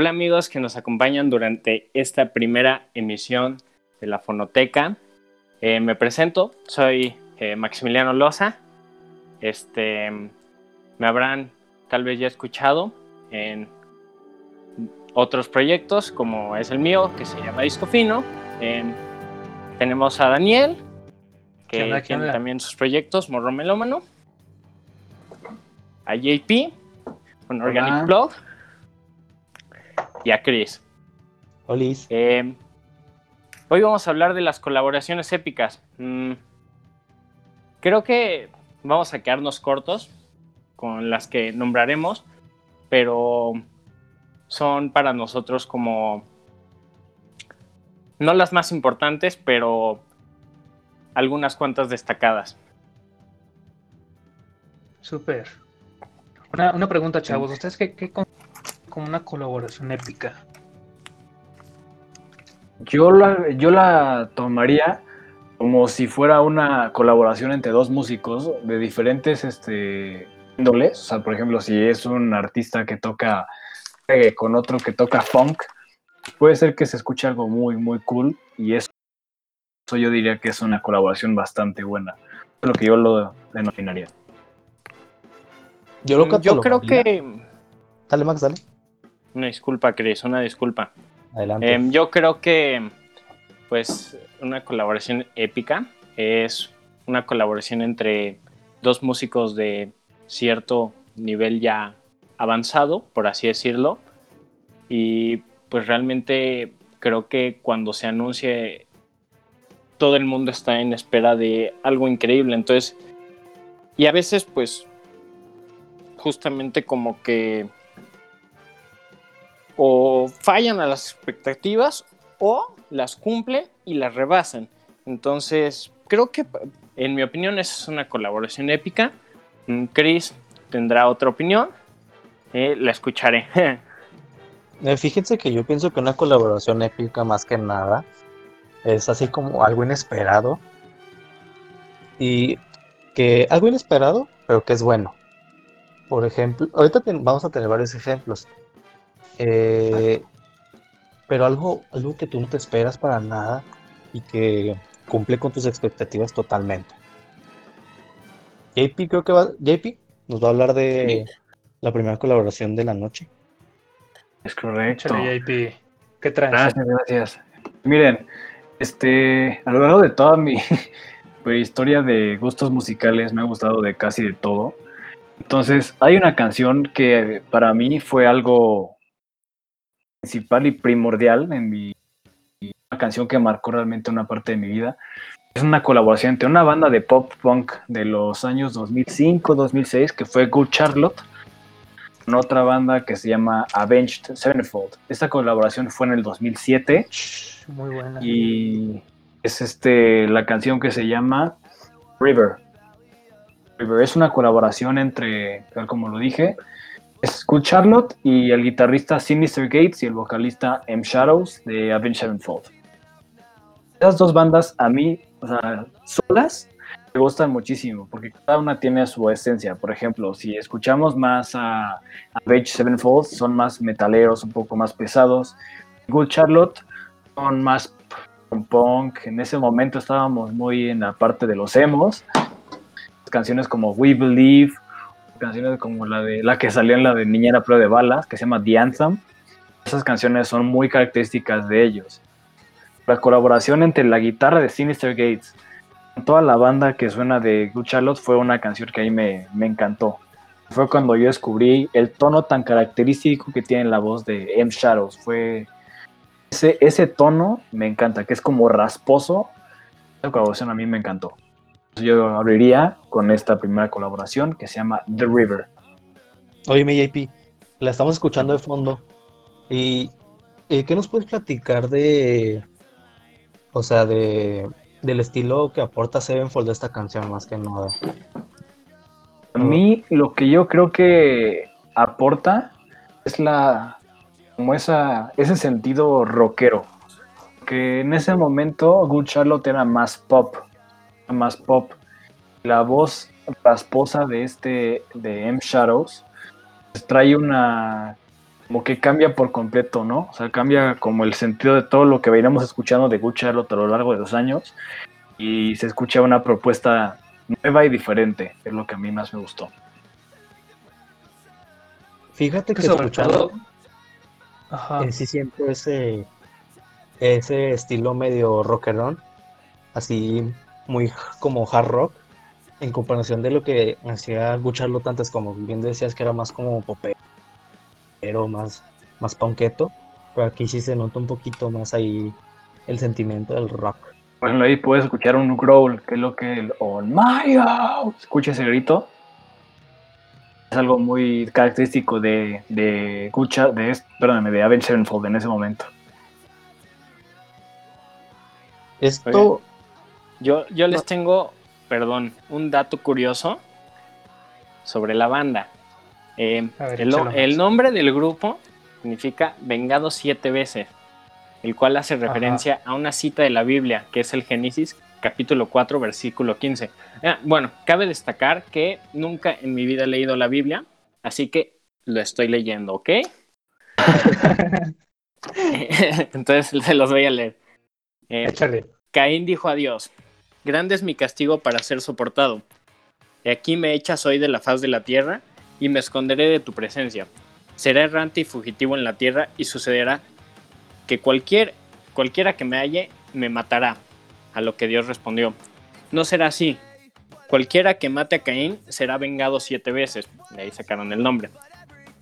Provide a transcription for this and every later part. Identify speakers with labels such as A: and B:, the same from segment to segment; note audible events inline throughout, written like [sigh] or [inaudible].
A: Hola amigos que nos acompañan durante esta primera emisión de la Fonoteca. Eh, me presento, soy eh, Maximiliano Loza. Este, me habrán tal vez ya escuchado en otros proyectos como es el mío, que se llama Disco Fino. Em, tenemos a Daniel, que tiene también sus proyectos, Morro Melómano. A JP, con Organic Blog. Y a Chris.
B: Olis.
A: Em, hoy vamos a hablar de las colaboraciones épicas. Mm, creo que vamos a quedarnos cortos con las que nombraremos, pero son para nosotros como no las más importantes, pero algunas cuantas destacadas.
C: Súper. Una, pregunta, chavos. ¿Ustedes qué, qué como una colaboración épica?
B: Yo la, yo la tomaría como si fuera una colaboración entre dos músicos de diferentes este, índoles. O sea, por ejemplo, si es un artista que toca con otro que toca funk, puede ser que se escuche algo muy, muy cool y eso, yo diría que es una colaboración bastante buena. Es lo que yo lo denominaría.
A: Yo, lo yo creo que...
B: Dale, Max, dale.
A: Una disculpa, Chris, una disculpa.
B: Adelante.
A: Em, yo creo que, pues, una colaboración épica es una colaboración entre dos músicos de cierto nivel ya avanzado, por así decirlo. Y pues realmente creo que cuando se anuncie, todo el mundo está en espera de algo increíble. Entonces, y a veces pues justamente como que o fallan a las expectativas o las cumple y las rebasan. Entonces, creo que en mi opinión esa es una colaboración épica. Mm, Chris tendrá otra opinión. Eh, la escucharé. [laughs]
B: Eh, fíjense que yo pienso que una colaboración épica más que nada es así como algo inesperado. Y que algo inesperado, pero que es bueno. Por ejemplo, ahorita vamos a tener varios ejemplos. Eh, pero algo, algo que tú no te esperas para nada y que cumple con tus expectativas totalmente. JP creo que va, JP nos va a hablar de la primera colaboración de la noche.
C: Es correcto. JP. ¿Qué traes?
B: Gracias, gracias. Miren, este, a lo largo de toda mi [laughs] historia de gustos musicales me ha gustado de casi de todo. Entonces, hay una canción que para mí fue algo principal y primordial en mi una canción que marcó realmente una parte de mi vida. Es una colaboración entre una banda de pop punk de los años 2005-2006 que fue Good Charlotte con otra banda que se llama Avenged Sevenfold. Esta colaboración fue en el 2007.
C: Muy buena.
B: Y es este la canción que se llama River. River es una colaboración entre, tal como lo dije, Good Charlotte y el guitarrista Sinister Gates y el vocalista M. Shadows de Avenged Sevenfold. Esas dos bandas a mí, o sea, solas, me gustan muchísimo porque cada una tiene su esencia. Por ejemplo, si escuchamos más a Avenged Sevenfold, son más metaleros, un poco más pesados. Good Charlotte son más punk. En ese momento estábamos muy en la parte de los emos. Canciones como We Believe canciones como la de la que salió en la de Niñera Prueba de Balas, que se llama The Anthem. Esas canciones son muy características de ellos. La colaboración entre la guitarra de Sinister Gates toda la banda que suena de Good Charlotte fue una canción que ahí me, me encantó. Fue cuando yo descubrí el tono tan característico que tiene la voz de M. Shadows. Fue ese, ese tono me encanta, que es como rasposo. Esa colaboración a mí me encantó yo abriría con esta primera colaboración que se llama The River. Oye, JP, la estamos escuchando de fondo. ¿Y qué nos puedes platicar de, o sea, de, del estilo que aporta Sevenfold de esta canción más que nada? A mí lo que yo creo que aporta es la, como esa, ese sentido rockero. Que en ese momento Good Charlotte era más pop más pop. La voz rasposa de este, de M. Shadows, pues, trae una como que cambia por completo, ¿no? O sea, cambia como el sentido de todo lo que veníamos escuchando de Good Charlotte a lo largo de los años y se escucha una propuesta nueva y diferente, es lo que a mí más me gustó.
D: Fíjate que
C: sobre
D: escuchando
C: todo. Ajá.
D: en sí siento ese, ese estilo medio rockerón, así muy como hard rock, en comparación de lo que hacía Gucharlo antes, como bien decías que era más como popero, más, más punketo, pero aquí sí se nota un poquito más ahí el sentimiento del rock.
B: Por ejemplo, ahí puedes escuchar un growl, que es lo que el On Mario. Escucha ese grito. Es algo muy característico de, de Gucha, de, perdóname, de Avenged Sevenfold en ese momento.
D: Esto,
A: Yo, yo les tengo, perdón, un dato curioso sobre la banda. Eh,
C: ver,
A: el, nombre del grupo significa vengado siete veces, el cual hace referencia a una cita de la Biblia, que es el Génesis capítulo 4, versículo 15. Ah, bueno, cabe destacar que nunca en mi vida he leído la Biblia, así que lo estoy leyendo, ¿ok? [laughs] [laughs] Entonces se los voy a leer. Eh. Caín dijo a Dios, grande es mi castigo para ser soportado. Aquí me echas hoy de la faz de la tierra y me esconderé de tu presencia. Seré errante y fugitivo en la tierra y sucederá que cualquier, cualquiera que me halle me matará. A lo que Dios respondió, no será así. Cualquiera que mate a Caín será vengado siete veces. De ahí sacaron el nombre.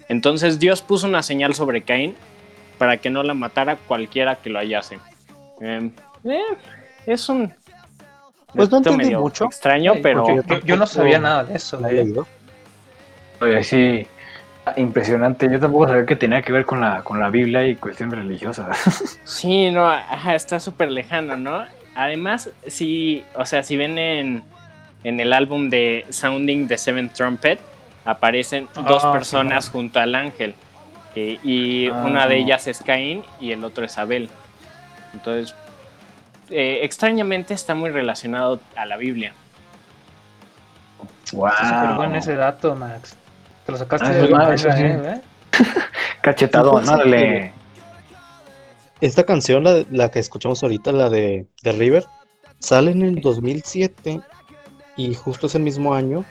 A: Entonces Dios puso una señal sobre Caín para que no la matara cualquiera que lo hallase. Em, eh, es un
D: Pues no entendí mucho.
A: extraño, pero
C: yo, yo no sabía nada de eso.
D: leído.
B: Oye, sí, impresionante. Yo tampoco sabía que tenía que ver con la, con la Biblia y cuestión religiosa. [laughs]
A: sí, no, ajá, está súper lejano, ¿no? Además, si, o sea, si ven en, en el álbum de Sounding the Seventh Trumpet, aparecen
C: Ah,
A: dos
C: sí,
A: personas junto al ángel. eh, y
B: Ah.
A: una de ellas es Caín y el otro es Abel. Entonces, eh, extrañamente está muy relacionado a la Biblia.
B: wow.
C: Está súper bueno ese dato, Max. Te lo sacaste
B: Ah,
C: de la manga,
B: sí.
C: ¿eh? [laughs]
B: Cachetado, órale.
D: que- Esta canción, la, la que escuchamos ahorita, la de, de River, sale en el 2007 y justo es el mismo año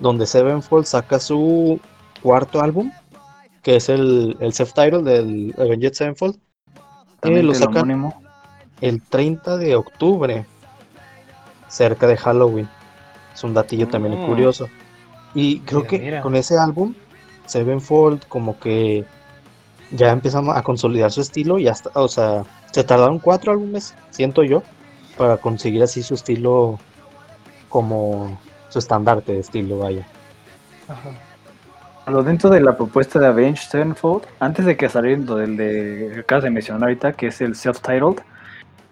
D: donde Sevenfold saca su cuarto álbum, que es el, el self-title del Avenged Sevenfold,
B: También
D: lo
B: el
D: sacan-
B: homónimo.
D: El 30 de octubre, cerca de Halloween. Es un datillo también
A: Mm.
D: curioso. Y creo
C: Mira,
D: que
C: mira.
D: con ese álbum, Sevenfold como que ya empezamos a consolidar su estilo y hasta, o sea, se tardaron cuatro álbumes, siento yo, para conseguir así su estilo como su estandarte de estilo, vaya.
C: Ajá.
B: Lo dentro de la propuesta de Avenged Sevenfold, antes de que saliera lo del de que acabas de mencionar ahorita, que es el self-titled,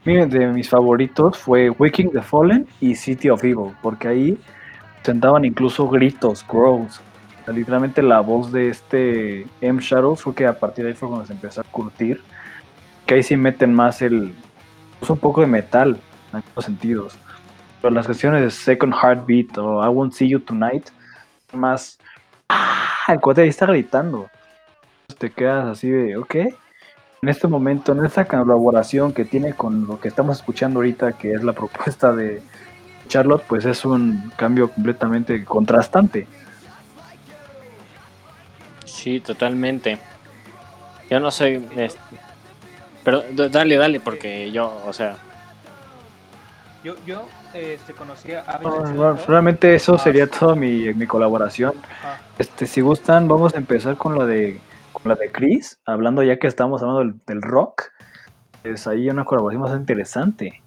B: miren, de mis favoritos fue Waking the Fallen y City of Evil, porque ahí sentaban incluso gritos, growls. O literalmente la voz de este M. Shadows fue que a partir de ahí fue cuando se empezó a curtir. Que ahí sí meten más el. pues un poco de metal en algunos sentidos. Pero las canciones de Second Heartbeat o I Won't See You Tonight, más. ¡Ah! El cuate ahí está gritando. Te quedas así de, ok. En este momento, en esta colaboración que tiene con lo que estamos escuchando ahorita, que es la propuesta de Charlotte, pues es un cambio completamente contrastante.
A: Sí, totalmente. Yo no soy. este, pero dale, dale, porque yo, o sea.
C: Yo, yo este, conocía a
B: No, no. Realmente eso
C: Ah.
B: sería toda mi, mi colaboración.
C: Ajá.
B: Este, si gustan, vamos a empezar con la de con la de Chris, hablando ya que estamos hablando del, del rock. Es ahí una colaboración más interesante.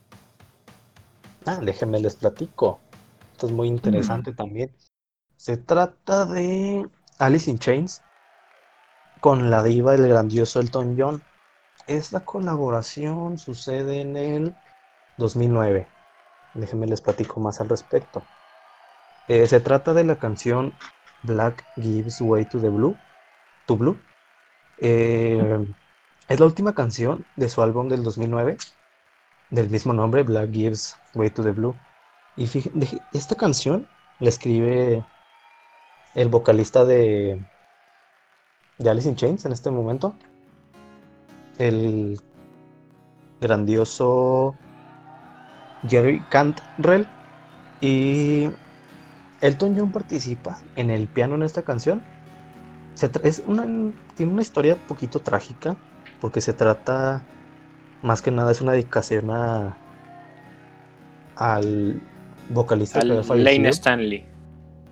D: Ah, déjenme les platico. Esto es muy interesante también. Se trata de Alice in Chains con la diva del grandioso Elton John. Esta colaboración sucede en el 2009. Déjenme les platico más al respecto. Eh, se trata de la canción Black Gives Way to the Blue. To Blue. Eh, es la última canción de su álbum del 2009 del mismo nombre, Black Gives Way to the Blue. Y fíjense, esta canción la escribe el vocalista de, de Alice in Chains en este momento. El grandioso Jerry Cantrell y Elton John participa en el piano en esta canción. Es una, tiene una historia un poquito trágica porque se trata más que nada es una dedicación a al vocalista que
A: Al
D: fallecido.
A: Lane Stanley.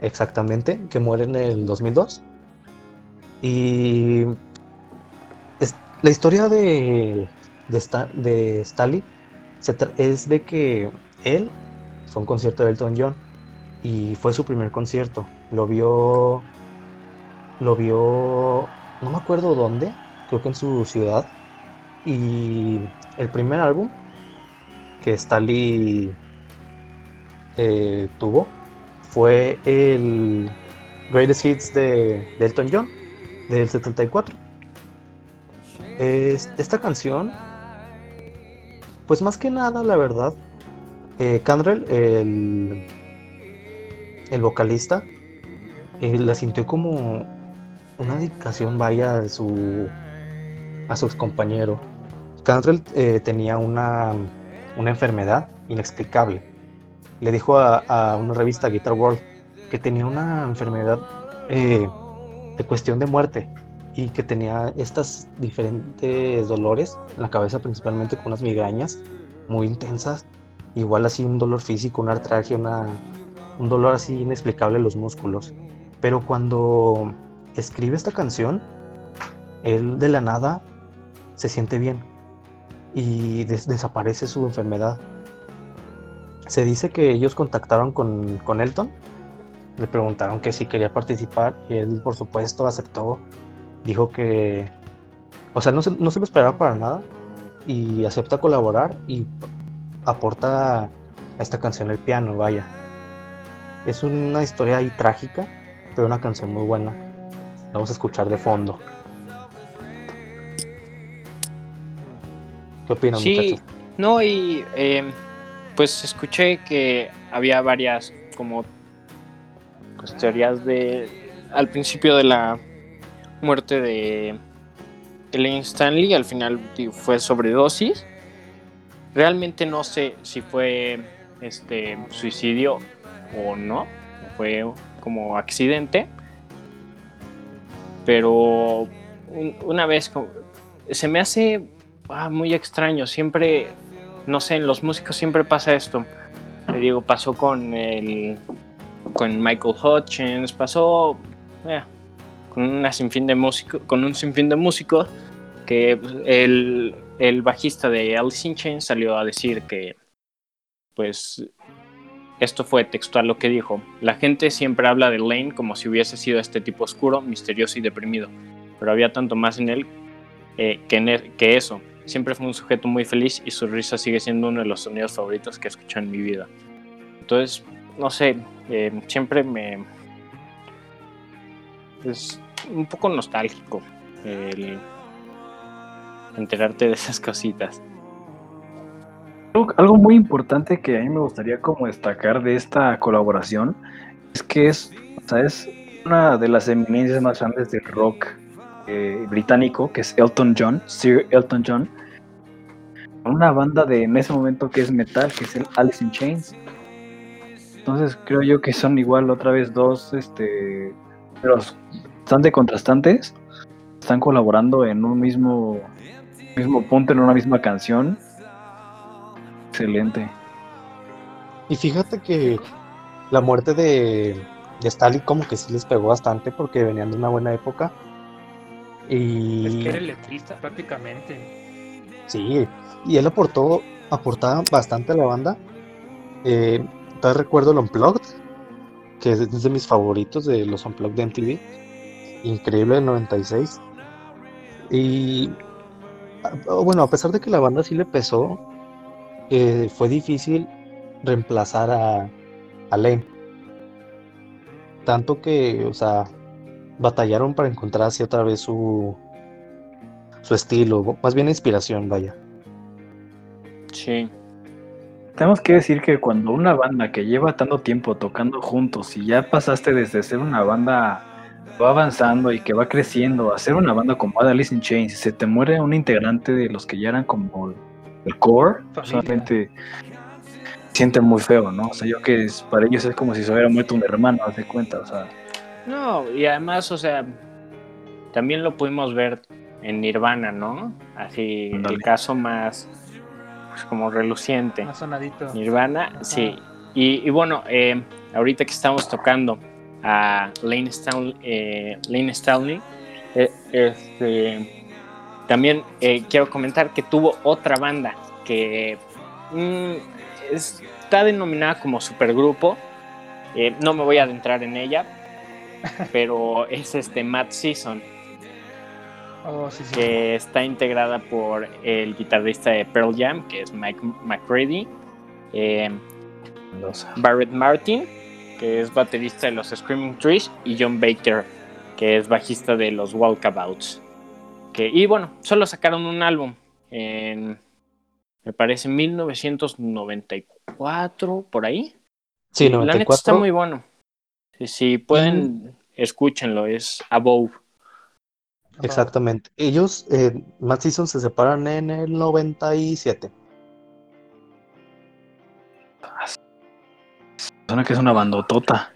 D: Exactamente, que muere en el 2002. Y es- la historia de, de, Sta- de se tra- es de que él fue a un concierto de Elton John y fue su primer concierto. Lo vio, lo vio, no me acuerdo dónde, creo que en su ciudad. Y el primer álbum que Stalin eh, tuvo fue el Greatest Hits de, Elton John del 74. Es- esta canción, pues más que nada, la verdad, eh, el, el vocalista, eh, la sintió como una dedicación, vaya, a su, a su compañero. Cantrell eh, tenía una, una enfermedad inexplicable le dijo a, a una revista Guitar World que tenía una enfermedad eh, de cuestión de muerte y que tenía estas diferentes dolores en la cabeza principalmente con unas migrañas muy intensas igual así un dolor físico una artralgia una, un dolor así inexplicable en los músculos pero cuando escribe esta canción él de la nada se siente bien y des- desaparece su enfermedad se dice que ellos contactaron con, con Elton, le preguntaron que si quería participar y él por supuesto aceptó, dijo que, o sea, no se, no se lo esperaba para nada y acepta colaborar y aporta a esta canción el piano, vaya. Es una historia ahí trágica, pero una canción muy buena. Vamos a escuchar de fondo. ¿Qué opinan,
A: Sí,
D: muchachos?
A: no, y eh, pues escuché que había varias como pues, teorías de al principio de la muerte de Elaine Stanley, al final fue sobredosis. Realmente no sé si fue este suicidio o no, fue como accidente. Pero un- una vez se me hace ah, muy extraño, siempre no sé, en los músicos siempre pasa esto. Le digo, pasó con el con Michael Hutchins, pasó eh, con una sinfín de músicos, con un sinfín de músicos que pues, el, el bajista de Alice in Chains salió a decir que pues esto fue textual lo que dijo. La gente siempre habla de Lane como si hubiese sido este tipo oscuro, misterioso y deprimido, pero había tanto más en él eh, que, e- que eso. Siempre fue un sujeto muy feliz y su risa sigue siendo uno de los sonidos favoritos que he en mi vida. Entonces, no sé, eh, siempre me... Es un poco nostálgico el enterarte de esas cositas.
B: Algo, muy importante que a mí me gustaría como destacar de esta colaboración es que es, o una de las eminencias más grandes del rock eh, británico, que es Elton John, Sir Elton John, con una banda de en ese momento que es metal, que es el Alice in Chains. Entonces creo yo que son igual otra vez dos, este, pero bastante contrastantes, están colaborando en un mismo, mismo punto, en una misma canción. Excelente.
D: Y fíjate que la muerte de, de Stalin como que sí les pegó bastante porque venían de una buena época.
C: Es
D: Y
C: que era el letrista prácticamente.
D: sí, y él aportó, aportaba bastante a la banda. Eh, todavía recuerdo el Unplugged, que es de mis favoritos de los Unplugged de MTV. Increíble el 96. Y bueno, a pesar de que la banda sí le pesó, eh, fue difícil reemplazar a, a Lane. Tanto que, o sea, batallaron para encontrar así otra vez su, su estilo, más bien inspiración, vaya.
A: Sí.
B: Tenemos que decir que cuando una banda que lleva tanto tiempo tocando juntos y ya pasaste desde ser una banda va avanzando y que va creciendo, hacer una banda como Alice in Chains, se te muere un integrante de los que ya eran como el core, solamente siente muy feo, ¿no? O sea, yo que es, para ellos es como si se hubiera muerto un hermano, haz de cuenta, o sea.
A: No, y además, o sea, también lo pudimos ver en Nirvana, ¿no? Así, el caso más pues, como reluciente.
C: Más sonadito.
A: Nirvana, sí. Y, bueno, eh, ahorita que estamos tocando a Lane Stanley, eh, Lane Stanley eh, este, también quiero comentar que tuvo otra banda que mm, está denominada como supergrupo. no me voy a adentrar en ella, [laughs] pero es este Matt Season.
C: Oh,
A: que está integrada por el guitarrista de Pearl Jam, que es Mike McCready, Barrett Martin, que es baterista de los Screaming Trees, y John Baker, que es bajista de los Walkabouts. Que, y bueno, solo sacaron un álbum en, me parece, 1994, por ahí.
D: Sí, 94. La neta
A: está muy bueno. Si, pueden, escúchenlo, es Above.
D: Exactamente. Ellos, eh, Matt Season, se separan en el 97.
B: Suena que es una bandotota.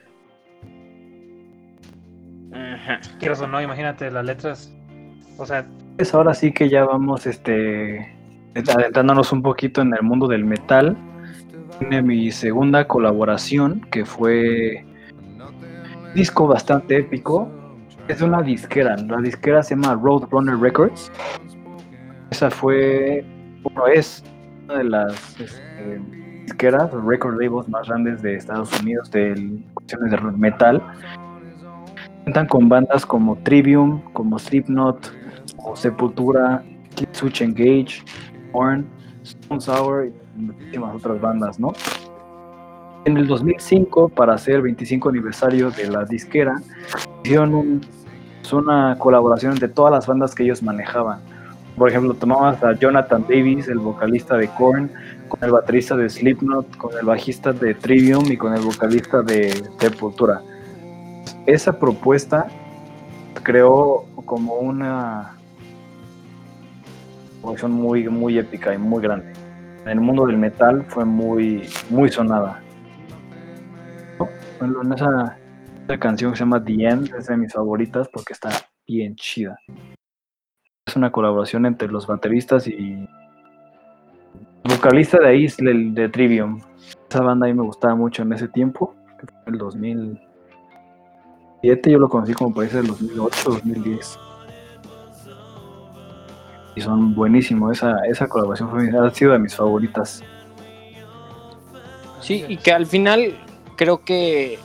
C: Quiero o no, imagínate las letras. O sea.
B: Es ahora sí que ya vamos este adentrándonos un poquito en el mundo del metal. Tiene mi segunda colaboración, que fue un disco bastante épico. Es una disquera. La disquera se llama Roadrunner Records. Esa fue, bueno, es una de las este, disqueras, record labels más grandes de Estados Unidos de cuestiones de metal. Cuentan con bandas como Trivium, como Slipknot, como Sepultura, Switch Engage, Horn, Stone Sour y muchísimas otras bandas, ¿no? En el 2005, para hacer el 25 aniversario de la disquera, hicieron una colaboración entre todas las bandas que ellos manejaban. Por ejemplo, tomamos a Jonathan Davis, el vocalista de Korn, con el baterista de Slipknot, con el bajista de Trivium y con el vocalista de Sepultura. Esa propuesta creó como una producción muy, muy épica y muy grande. En el mundo del metal fue muy, muy sonada. en esa, esa canción que se llama The End es de mis favoritas porque está bien chida. Es una colaboración entre los bateristas y vocalista de ahí el de Trivium. Esa banda a mí me gustaba mucho en ese tiempo, que fue el 2007, yo lo conocí como parece el 2008, 2010. Y son buenísimos, esa, esa colaboración fue, ha sido de mis favoritas.
A: Sí, y que al final creo que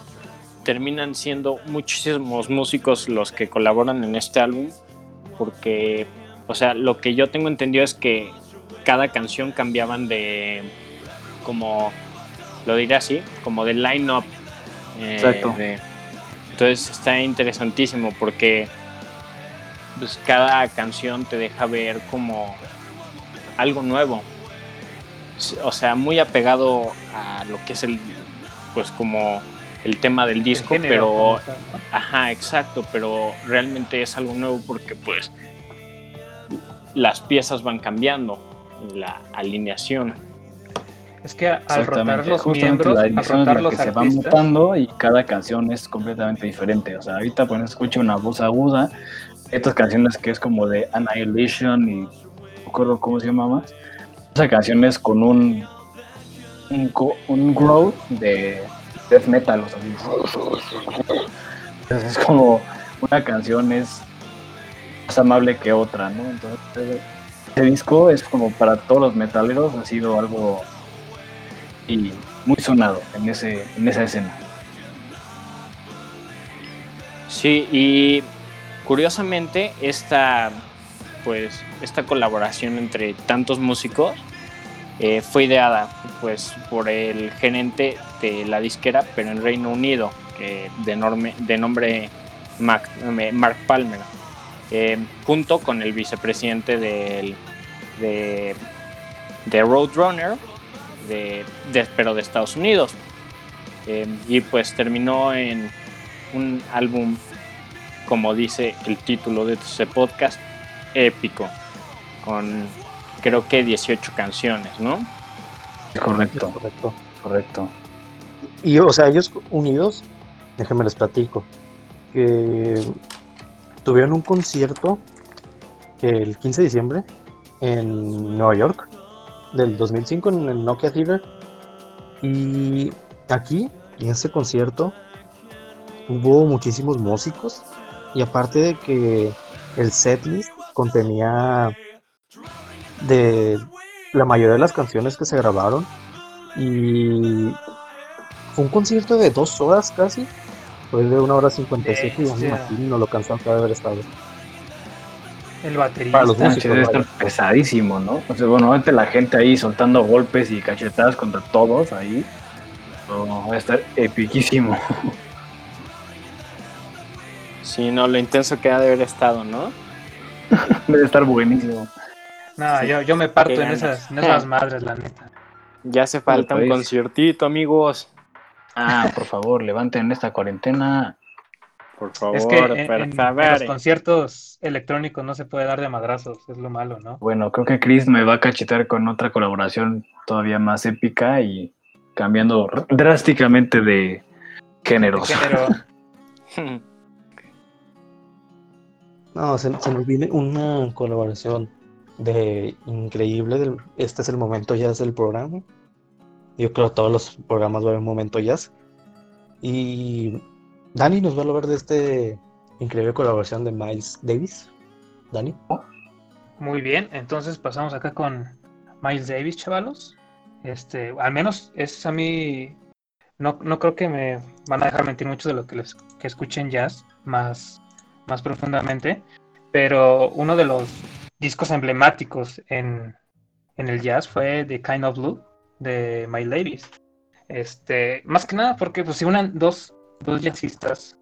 A: terminan siendo muchísimos músicos los que colaboran en este álbum, porque, o sea, lo que yo tengo entendido es que cada canción cambiaban de, como, lo diré así, como de line-up.
B: Eh, Exacto.
A: entonces está interesantísimo porque pues, cada canción te deja ver como algo nuevo. O sea, muy apegado a lo que es el, pues como el tema del disco, pero, ajá, exacto, pero realmente es algo nuevo porque pues las piezas van cambiando la alineación.
C: Es que al rotar los miembros,
B: la al que se va mutando y cada canción es completamente diferente. O sea, ahorita pues escucha una voz aguda, estas canciones que es como de Annihilation y no recuerdo cómo se llamaba. Esa canción es con un un, un grow de death metal, o sea, es como una canción es más amable que otra, ¿no? Entonces este disco es como para todos los metaleros, ha sido algo y muy sonado en, ese, en esa escena.
A: Sí, y curiosamente esta, pues, esta colaboración entre tantos músicos eh, fue ideada pues, por el gerente de la disquera, pero en Reino Unido, de, enorme, de nombre Mark Palmer eh, junto con el vicepresidente de, Roadrunner, pero de Estados Unidos. Eh, y pues terminó en un álbum como dice el título de este podcast, épico, con creo que 18 canciones, ¿no?
B: Correcto,
D: Correcto.
B: correcto.
D: Y, o sea, ellos unidos, déjenme les platico, que tuvieron un concierto el 15 de diciembre en Nueva York del 2005 en el Nokia Theater. Y aquí, en ese concierto, hubo muchísimos músicos. Y aparte de que el setlist contenía de la mayoría de las canciones que se grabaron. Y fue un concierto de dos horas casi. Fue de una hora 57 y
C: Bestia.
D: imagino no lo cansado que haber estado.
C: El baterista.
D: Para los
B: Manches,
D: músicos,
B: debe estar
D: vaya.
B: pesadísimo, ¿no? O sea, bueno, obviamente la gente ahí soltando golpes y cachetadas contra todos ahí. No, va a estar epiquísimo. [laughs]
A: Sí, no, lo intenso que ha de haber estado, ¿no?
B: Debe estar buenísimo.
C: No,
A: Sí.
C: yo, yo me parto en esas, en esas madres, la neta.
A: Ya hace falta un
B: pues.
A: conciertito, amigos.
B: Ah, por favor, levanten esta cuarentena.
A: Por favor,
C: Es que en,
A: para
C: en- en
A: saber.
C: los conciertos electrónicos no se puede dar de madrazos, es lo malo, ¿no?
B: Bueno, creo que Chris me va a cachetar con otra colaboración todavía más épica y cambiando drásticamente de géneros.
C: De género. [laughs]
D: No, se, nos viene una colaboración de increíble. Del, este es el momento jazz del programa. Yo creo que todos los programas va a haber momento jazz. Y Dani nos va a hablar de este increíble colaboración de Miles Davis. Dani.
C: Muy bien, entonces pasamos acá con Miles Davis, chavalos. Este, al menos es a mí, no, no creo que me van a dejar mentir mucho de lo que les que escuchen jazz más, más profundamente, pero uno de los discos emblemáticos en, en el jazz fue The Kind of Blue de Miles Davis. Este, más que nada porque pues se unan dos, dos jazzistas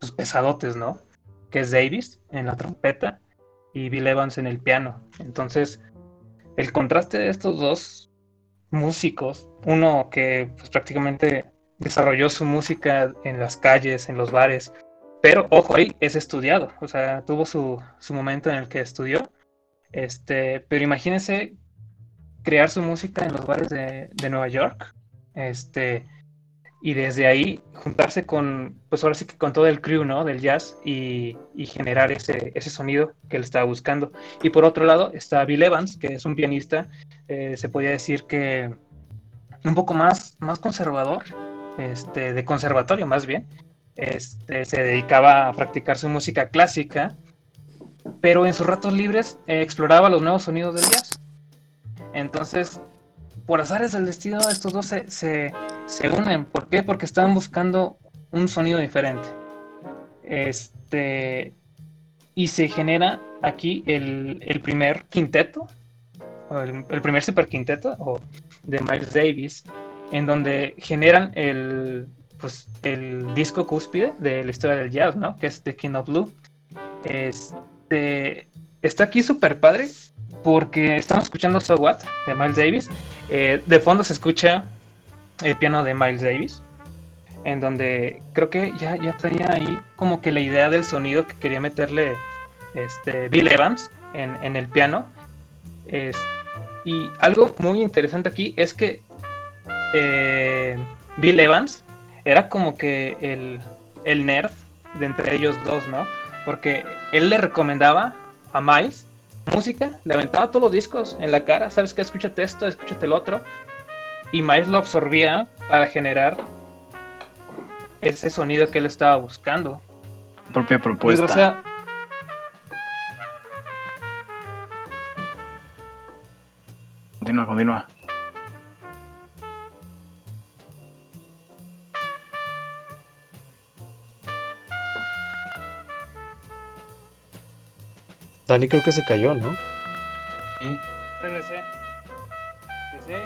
C: pues, pesadotes, ¿no? Que es Davis en la trompeta y Bill Evans en el piano. Entonces, el contraste de estos dos músicos, uno que pues, prácticamente desarrolló su música en las calles, en los bares, pero ojo ahí, es estudiado, o sea, tuvo su, su momento en el que estudió. Este, pero imagínense crear su música en los bares de, de Nueva York. Este, y desde ahí juntarse con, pues ahora sí que con todo el crew, ¿no? Del jazz y, y generar ese, ese sonido que él estaba buscando. Y por otro lado está Bill Evans, que es un pianista, eh, se podría decir que un poco más, más conservador, este, de conservatorio más bien. Este, se dedicaba a practicar su música clásica, pero en sus ratos libres eh, exploraba los nuevos sonidos del jazz. Entonces, por azares del destino, estos dos se, se, se unen. ¿Por qué? Porque estaban buscando un sonido diferente. Este. Y se genera aquí el, el primer quinteto, el primer super quinteto o de Miles Davis, en donde generan el, pues, el disco cúspide de la historia del jazz, ¿no? Que es The King of Blue. Este, está aquí súper padre porque estamos escuchando So What de Miles Davis. Eh, de fondo se escucha el piano de Miles Davis, en donde creo que ya, ya ahí como que la idea del sonido que quería meterle este, Bill Evans en, en el piano. Es- y algo muy interesante aquí es que eh, Bill Evans era como que el, el nerd de entre ellos dos, ¿no? Porque él le recomendaba a Miles música, le aventaba todos los discos en la cara, ¿sabes qué? Escúchate esto, escúchate el otro. Y Miles lo absorbía para generar ese sonido que él estaba buscando.
B: Propia propuesta.
C: Desgracia-
B: Continúa, continúa.
D: Dani creo que se cayó, ¿no?
C: Regresé. Regresé.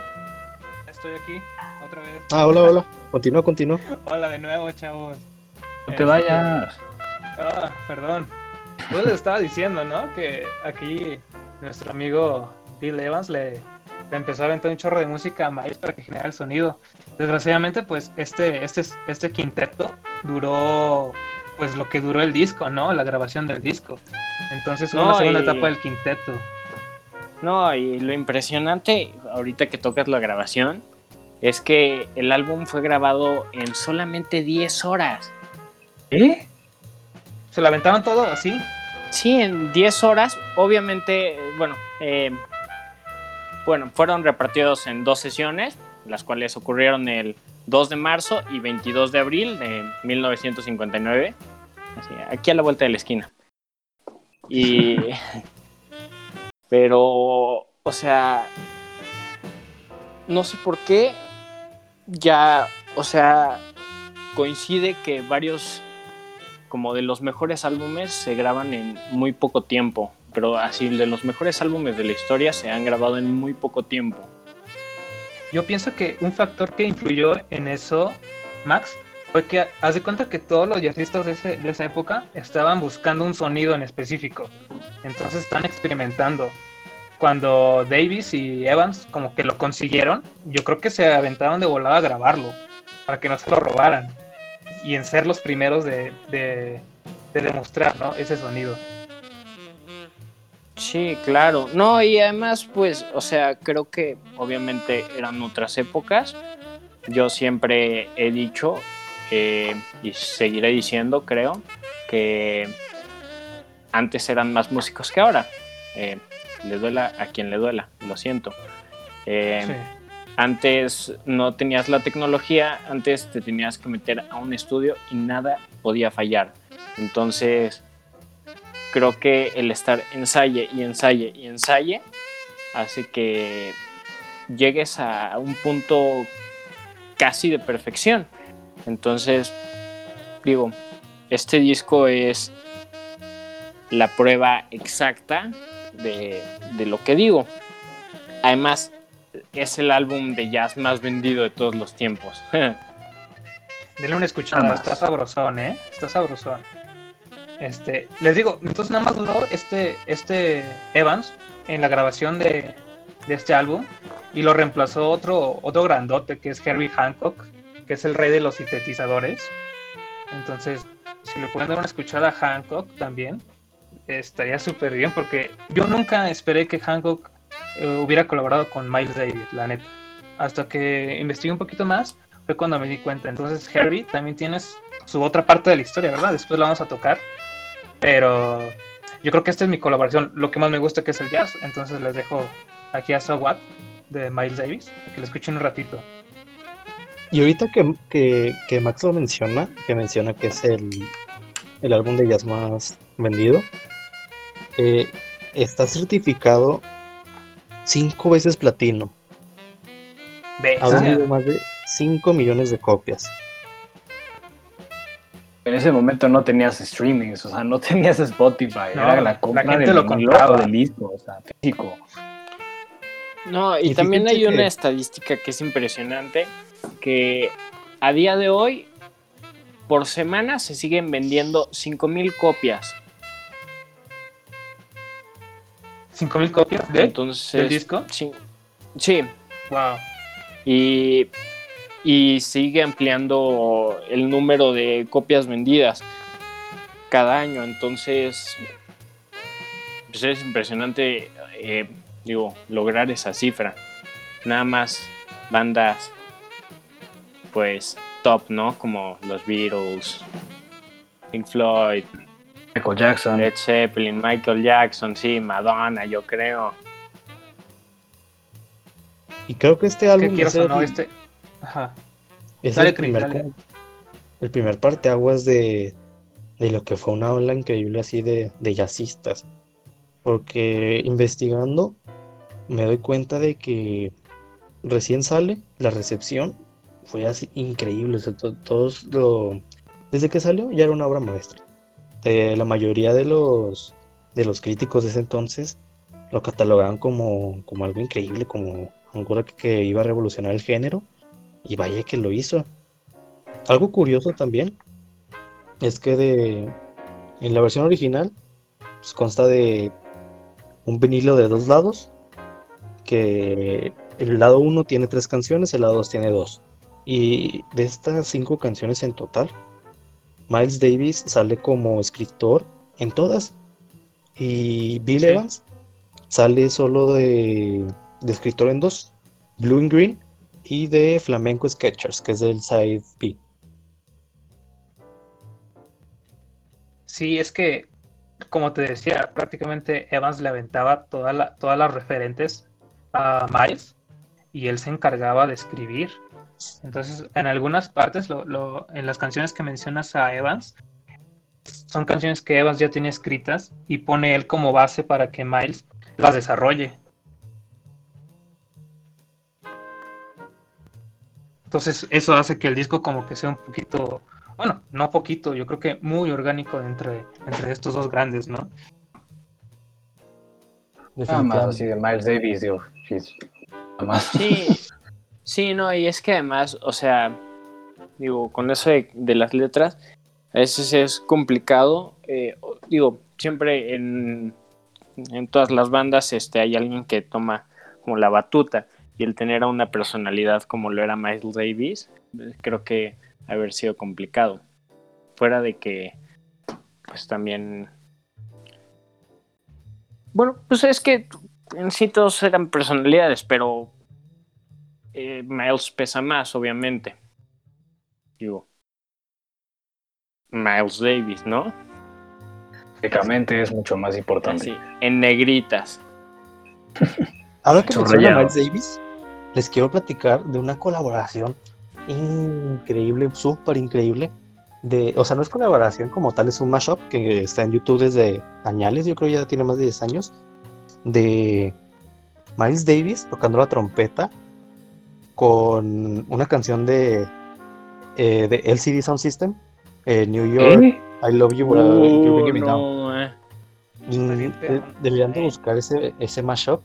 C: Estoy aquí, otra vez.
D: Ah, hola, hola. Continúa, continúa. [laughs]
C: Hola de nuevo, chavos.
B: No te vayas.
C: Ah, perdón. Pues les estaba diciendo, ¿no? Que aquí nuestro amigo Bill Evans le, le empezó a aventar un chorro de música a Miles para que generara el sonido. Desgraciadamente, pues este, este, este quinteto duró pues lo que duró el disco, ¿no? La grabación del disco. Entonces fue
A: No,
C: una segunda
A: y-
C: etapa del quinteto.
A: No, y lo impresionante, ahorita que tocas la grabación, es que el álbum fue grabado en solamente 10 horas.
B: ¿Eh?
C: ¿Se lo aventaron todo así?
A: Sí, en 10 horas, obviamente, bueno, eh, bueno, fueron repartidos en dos sesiones, las cuales ocurrieron el 2 de marzo y 22 de abril de 1959, aquí a la vuelta de la esquina. Y, [laughs] pero, o sea, no sé por qué, ya, o sea, coincide que varios como de los mejores álbumes se graban en muy poco tiempo, pero así de los mejores álbumes de la historia se han grabado en muy poco tiempo.
C: Yo pienso que un factor que influyó en eso, Max, fue que haz de cuenta que todos los jazzistas de, ese- de esa época estaban buscando un sonido en específico. Entonces están experimentando. Cuando Davis y Evans como que lo consiguieron, yo creo que se aventaron de volada a grabarlo para que no se lo robaran y en ser los primeros de, de- de demostrar ¿no? ese sonido.
A: Sí, claro. No, y además, pues, o sea, creo que obviamente eran otras épocas. Yo siempre he dicho, eh, y seguiré diciendo, creo, que antes eran más músicos que ahora. Eh, le duela a quien le duela, lo siento. Eh,
C: Sí.
A: Antes no tenías la tecnología, antes te tenías que meter a un estudio y nada podía fallar. Entonces, creo que el estar ensaye y ensaye y ensaye hace que llegues a un punto casi de perfección. Entonces, digo, este disco es la prueba exacta de, de lo que digo. Además, es el álbum de jazz más vendido de todos los tiempos. [laughs]
C: Denle una escuchada,
B: Ambas.
C: está sabrosón, ¿eh? Está sabrosón. Este, les digo, entonces nada más duró este, este Evans en la grabación de, de este álbum y lo reemplazó otro, otro grandote que es Herbie Hancock, que es el rey de los sintetizadores. Entonces, si le pueden dar una escuchada a Hancock también, estaría súper bien porque yo nunca esperé que Hancock eh, hubiera colaborado con Miles Davis, la neta. Hasta que investigué un poquito más, fue cuando me di cuenta. Entonces, Herbie también tienes su otra parte de la historia, ¿verdad? Después la vamos a tocar. Pero yo creo que esta es mi colaboración. Lo que más me gusta que es el jazz. Entonces les dejo aquí a So What de Miles Davis, que lo escuchen un ratito.
D: Y ahorita que, que, que Max lo menciona, que menciona que es el, el álbum de jazz más vendido, eh, está certificado cinco veces platino. Ha vendido más de 5 millones de copias.
B: En ese momento no tenías streamings, o sea, no [laughs] tenías Spotify,
C: No,
B: era la
C: la
B: compra
C: gente
B: del
C: lo compraba.
B: del disco, o sea, físico.
A: No, y,
D: Y
A: también hay una estadística que es impresionante, que a día de hoy, por semana se siguen vendiendo 5.000 copias.
C: ¿5000 copias de?
A: Entonces,
C: del disco?
A: Sí, sí,
C: Wow.
A: y, y sigue ampliando el número de copias vendidas cada año. Entonces, pues es impresionante, eh, digo, lograr esa cifra. Nada más bandas, pues, top, ¿no? Como los Beatles, Pink Floyd,
B: Michael Jackson.
A: Led Zeppelin, Michael Jackson, sí, Madonna, yo creo.
D: Y creo que este
C: ¿Qué
D: álbum es, el,
C: no? Este... Ajá.
D: es
C: Dale,
D: el primer,
C: dale.
D: el primer parteaguas de, de lo que fue una ola increíble así de, de jazzistas. Porque investigando me doy cuenta de que recién sale la recepción fue así increíble. o sea, to- todos lo, desde que salió ya era una obra maestra. Eh, la mayoría de los, de los críticos de ese entonces lo catalogaban como, como algo increíble, como algo que, que iba a revolucionar el género. Y vaya que lo hizo. Algo curioso también es que de, en la versión original pues, consta de un vinilo de dos lados, que el lado 1 tiene tres canciones, el lado 2 tiene dos. Y de estas cinco canciones en total, Miles Davis sale como escritor en todas. Y Bill. Evans sale solo de, de escritor en dos. Blue and Green y de Flamenco Sketchers, que es del side B.
C: Sí, es que, como te decía, prácticamente Evans le aventaba toda la- todas las referentes a Miles y él se encargaba de escribir. Entonces, en algunas partes, lo- lo- en las canciones que mencionas a Evans, son canciones que Evans ya tiene escritas y pone él como base para que Miles las desarrolle. Entonces, eso hace que el disco como que sea un poquito, bueno, no poquito, yo creo que muy orgánico entre, entre estos dos grandes, ¿no?
B: Nada más así de Miles Davis, digo. Nada más.
A: Sí, sí, no, y es que además, o sea, digo, con eso de, las letras, a veces es complicado. eh, digo, siempre en, en todas las bandas este, hay alguien que toma como la batuta y el tener a una personalidad como lo era Miles Davis, eh, creo que haber sido complicado. Fuera de que, pues también... Bueno, pues es que en sí todos eran personalidades, pero eh, Miles pesa más, obviamente. Digo, Miles Davis, ¿no?
B: Físicamente es mucho más importante.
A: Así, en negritas. [laughs]
D: Ahora que menciona. Miles Davis, les quiero platicar de una colaboración increíble, súper increíble. De, o sea, no es colaboración como tal, es un mashup que está en YouTube desde añales, yo creo ya tiene más de 10 años, de Miles Davis tocando la trompeta con una canción de, eh, de LCD Sound System, eh, New York,
B: ¿Eh?
D: I Love You, but You're Bringing Me Down.
A: Uh, no, eh.
D: Deberían de buscar ese, ese mashup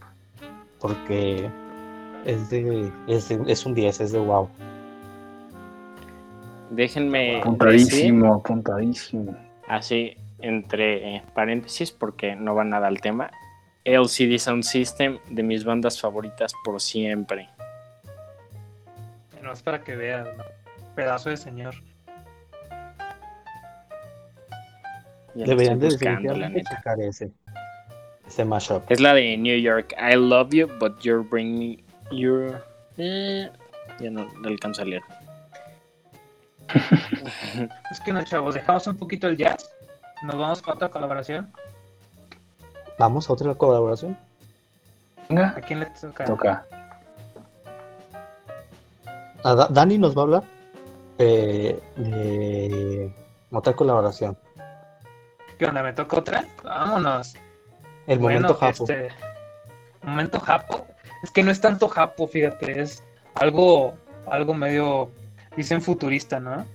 D: porque es de, es de- es un 10, es de wow.
A: Déjenme decir,
B: Apuntadísimo, apuntadísimo.
A: así entre eh, paréntesis, porque no va nada al tema. LCD Sound System, de mis bandas favoritas por siempre.
C: No es para que veas, ¿no? Pedazo de señor.
A: Ya
D: Deberían de
A: buscando, la neta.
D: ese, ese mashup.
A: Es la de New York. I love you, but you're bringing your. Eh, ya no, no alcanzo a leer. [laughs]
C: Es que no, chavos, dejamos un poquito el jazz. Nos vamos con otra colaboración.
D: Vamos a otra colaboración.
B: Venga,
C: ¿A quién le toca?
B: toca.
D: A Da- Dani nos va a hablar eh, de otra colaboración.
C: ¿Qué onda? ¿Me toca otra? Vámonos.
D: El momento japo.
C: este, momento japo. Es que no es tanto japo, fíjate, es algo, algo medio, dicen futurista, ¿no?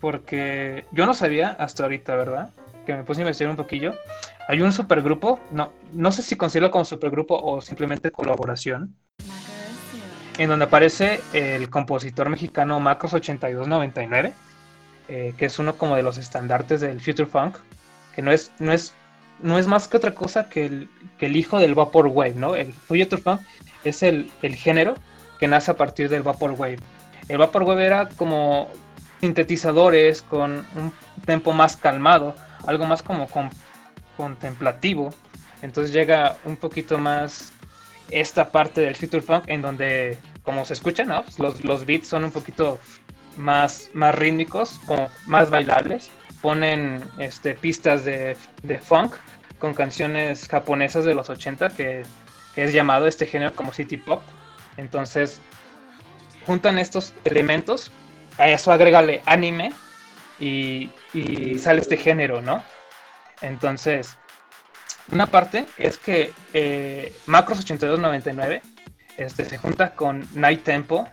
C: Porque yo no sabía hasta ahorita, ¿verdad? Que me puse a investigar un poquillo. Hay un supergrupo, no, no sé si considero como supergrupo o simplemente colaboración, en donde aparece el compositor mexicano Macros 8299, eh, que es uno como de los estandartes del Future Funk, que no es, no es, no es más que otra cosa que el, que el hijo del Vaporwave, ¿no? El Future Funk es el, el género que nace a partir del Vaporwave. El Vaporwave era como sintetizadores con un tempo más calmado, algo más como con- contemplativo. Entonces llega un poquito más esta parte del Future Funk en donde, como se escucha, ¿no? Los, los beats son un poquito más, más rítmicos, como más bailables. Ponen este, pistas de, de funk con canciones japonesas de los 80 que, que es llamado este género como city pop. Entonces juntan estos elementos, a eso agrégale anime y, y sale este género, ¿no? Entonces, una parte es que eh, Macros 8299 este, se junta con Night Tempo.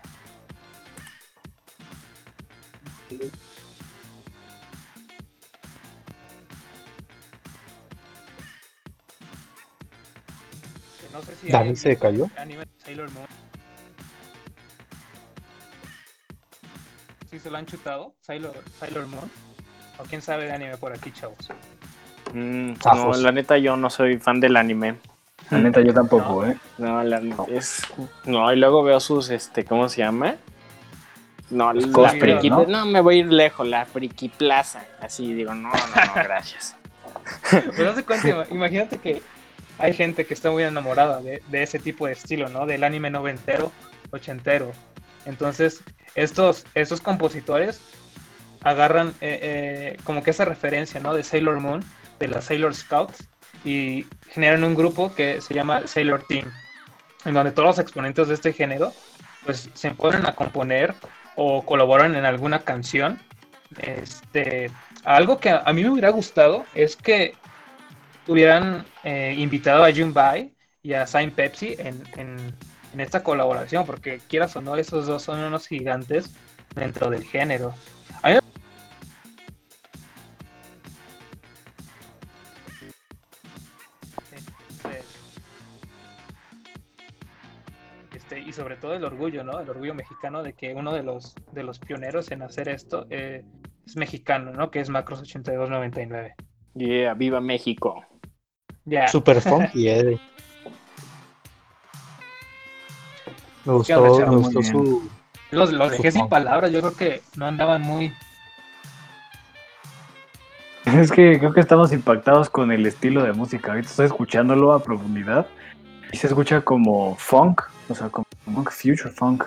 C: No sé si
D: Dani se cayó.
C: anime de Sailor Moon. ¿Sí se lo han chutado? Sailor, Sailor Moon. ¿O quién sabe de anime por aquí, chavos?
A: Mm, no, la neta, yo no soy fan del anime.
B: La neta, yo tampoco, ¿eh?
A: No, la es. No, y luego veo sus, este, ¿cómo se llama? No, la
B: cosplay,
A: friki,
B: ¿no?
A: ¿no? me voy a ir lejos, la friki plaza. Así digo, no, no, no, [laughs] gracias.
C: Pero no sé cuánto, ima- imagínate que hay gente que está muy enamorada de, de ese tipo de estilo, ¿no? Del anime noventero, ochentero. Entonces, estos, estos compositores agarran eh, eh, como que esa referencia, ¿no? De Sailor Moon, de las Sailor Scouts, y generan un grupo que se llama Sailor Team, en donde todos los exponentes de este género, pues se ponen a componer o colaboran en alguna canción. Este, algo que a, mí me hubiera gustado es que hubieran eh, invitado a Junbai y a Saint Pepsi en, en- en esta colaboración, porque quieras o no, esos dos son unos gigantes dentro del género. Y sobre todo el orgullo, ¿no? El orgullo mexicano de que uno de los, de los pioneros en hacer esto eh, es mexicano, ¿no? Que es Macros 8299.
A: Yeah, viva México.
C: Ya.
D: Super [laughs] funky, eh. Me
C: ¿Qué
D: gustó,
C: onda,
D: me gustó su.
C: Los, los dejé sin palabras, yo creo que no andaban muy... [laughs]
B: Es que creo que estamos impactados con el estilo de música. Ahorita estoy escuchándolo a profundidad y se escucha como funk, o sea, como future funk.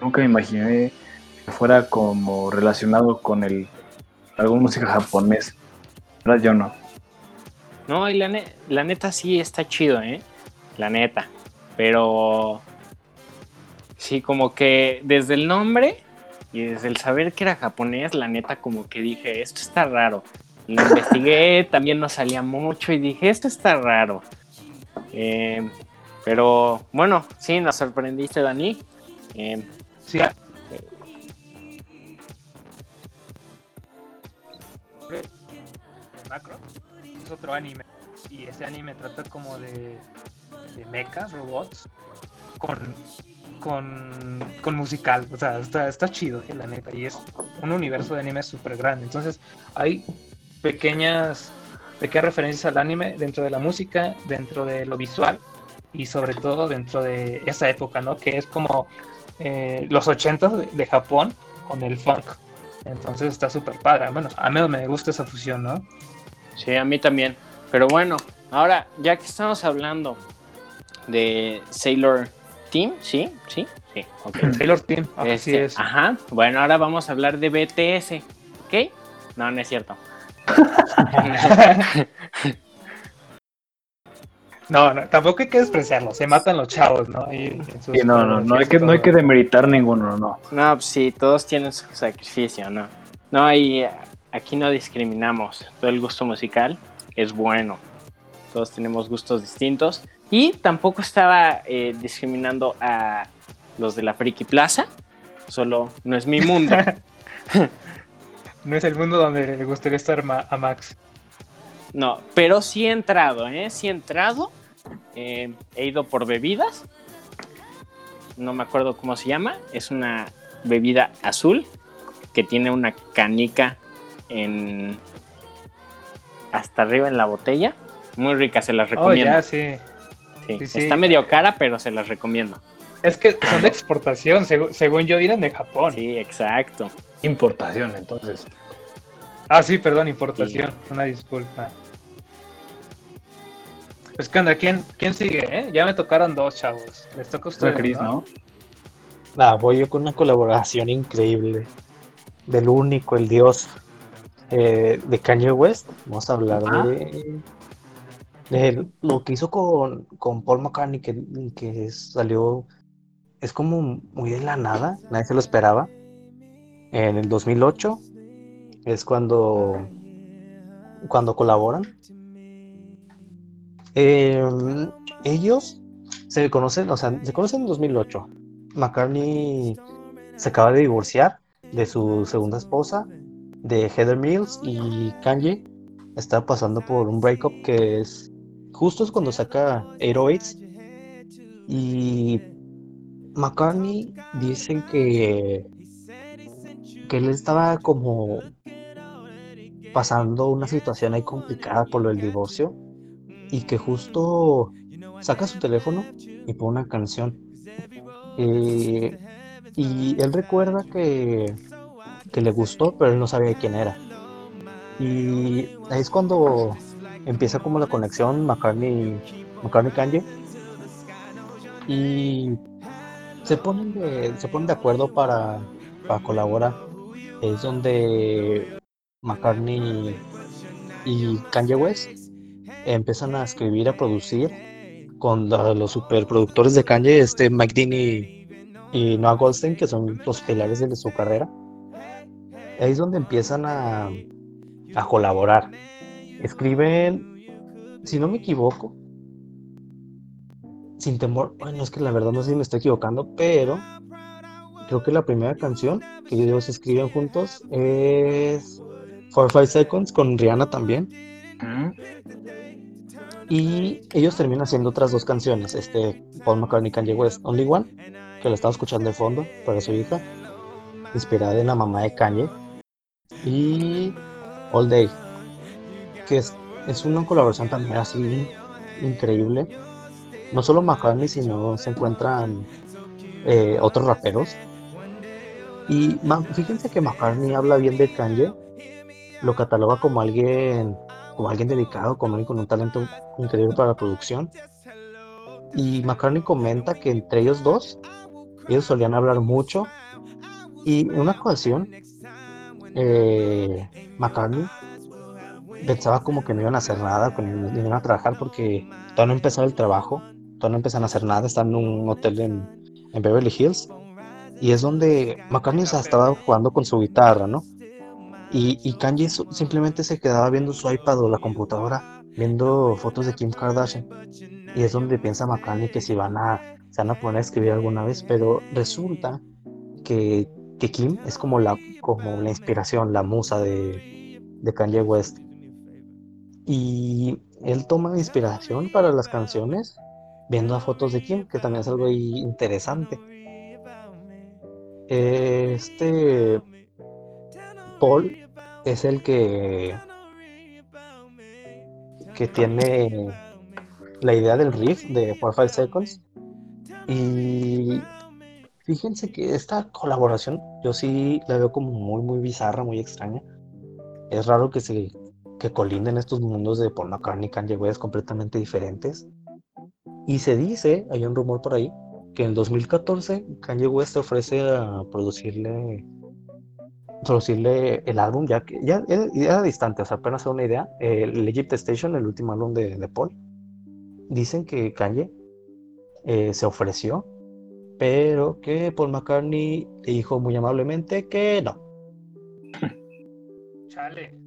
B: Nunca me imaginé que fuera como relacionado con el alguna música japonés. Verdad, yo no.
A: No, y la, la neta sí está chido, ¿eh? La neta. Pero sí, como que desde el nombre y desde el saber que era japonés, la neta como que dije, esto está raro. Lo investigué, también no salía mucho y dije, esto está raro. Eh, pero bueno, sí, nos sorprendiste, Dani. Eh,
C: Sí, Macro es otro anime y ese anime trata como de, de mechas, robots con, con, con musical, o sea, está, está chido, la neta, y es un universo de anime súper grande, entonces hay pequeñas, pequeñas referencias al anime dentro de la música, dentro de lo visual y sobre todo dentro de esa época, ¿no? Que es como eh, los 80 de, de Japón con el funk. Entonces está súper padre. Bueno, a mí me gusta esa fusión, ¿no?
A: Sí, a mí también. Pero bueno, ahora, ya que estamos hablando de Sailor Team, ¿sí? ¿Sí? Sí, ok. [clears throat]
C: Sailor Team, así
A: Este,
C: es.
A: Ajá, bueno, ahora vamos a hablar de BTS, ¿ok? No, no es cierto. [laughs] [laughs]
C: No, no, tampoco hay que despreciarlo. Se matan los chavos, ¿no?
B: Sí, no, no, no hay que, no hay que demeritar ninguno, no.
A: No, pues sí, todos tienen su sacrificio, ¿no? No, y eh, aquí no discriminamos. Todo el gusto musical es bueno. Todos tenemos gustos distintos. Y tampoco estaba eh, discriminando a los de la Friki Plaza. Solo no es mi mundo. [laughs]
C: No es el mundo donde le gustaría estar ma- a Max.
A: No, pero sí he entrado, ¿eh? Sí he entrado. Eh, he ido por bebidas. No me acuerdo cómo se llama. Es una bebida azul que tiene una canica en hasta arriba en la botella. Muy rica, se las
C: Oh,
A: recomiendo.
C: ya, sí.
A: Sí,
C: sí, sí.
A: Está medio cara, pero se las recomiendo.
C: Es que son de exportación, según yo, vienen de Japón.
A: Sí, exacto.
B: Importación, entonces.
C: Ah, sí, perdón, importación. Una disculpa. Pues que anda, ¿quién, ¿quién sigue? Eh? Ya me tocaron dos chavos. Les toca a ustedes.
B: Chris, ¿no?
D: Ah, voy yo con una colaboración increíble. Del único, el dios eh, de Kanye West. Vamos a hablar
B: Ah.
D: de, de lo que hizo con, con Paul McCartney, que, que salió. Es como muy de la nada, nadie se lo esperaba. En el 2008 es cuando, cuando colaboran. Eh, ellos se conocen, o sea, se conocen en 2008. McCartney se acaba de divorciar de su segunda esposa, de Heather Mills, y Kanye está pasando por un breakup que es justo es cuando saca 808 y McCartney dicen que que él estaba como pasando una situación ahí complicada por lo del divorcio y que justo saca su teléfono y pone una canción. Eh, Y él recuerda que, que le gustó, pero él no sabía quién era. Y ahí es cuando empieza como la conexión McCartney, McCartney Kanye. Y se ponen de, se ponen de acuerdo para, para colaborar. Es donde McCartney y Kanye West empiezan a escribir, a producir con la- los superproductores de Kanye, este Mike Dean y, y Noah Goldstein, que son los pilares de su carrera. Ahí es donde empiezan a, a colaborar. Escriben, si no me equivoco, sin temor, bueno, es que la verdad no sé si me estoy equivocando, pero creo que la primera canción que ellos escriben juntos es For Five Seconds con Rihanna también. Y ellos terminan haciendo otras dos canciones, este Paul McCartney y Kanye West, Only One, que la estaba escuchando de fondo para su hija, inspirada en la mamá de Kanye, y All Day, que es, es una colaboración también así increíble. No solo McCartney, sino se encuentran eh, otros raperos. Y fíjense que McCartney habla bien de Kanye, lo cataloga como alguien como alguien dedicado, como alguien con un talento increíble para la producción. Y McCartney comenta que entre ellos dos, ellos solían hablar mucho. Y en una ocasión, eh, McCartney pensaba como que no iban a hacer nada, que no iban a trabajar porque todavía no empezaba el trabajo, todavía no empezaron a hacer nada, están en un hotel en, en Beverly Hills. Y es donde McCartney o sea, estaba jugando con su guitarra, ¿no? Y, Kanye simplemente se quedaba viendo su iPad o la computadora, viendo fotos de Kim Kardashian. Y es donde piensa McCartney que si van a, se van a poner a escribir alguna vez, pero resulta que, que Kim es como la, como la inspiración, la musa de, de Kanye West. Y él toma inspiración para las canciones viendo las fotos de Kim, que también es algo interesante. Este Paul es el que que tiene la idea del riff de 4 5 Seconds y fíjense que esta colaboración yo sí la veo como muy muy bizarra, muy extraña. Es raro que se que colinden estos mundos de Paul McCartney y Kanye West completamente diferentes. Y se dice, hay un rumor por ahí, que en 2014 Kanye West ofrece a producirle producirle el álbum, ya que ya era, era distante, o sea, apenas era una idea. El Egypt Station, el último álbum de, de Paul, dicen que Kanye eh, se ofreció, pero que Paul McCartney le dijo muy amablemente que no, [laughs]
C: Chale.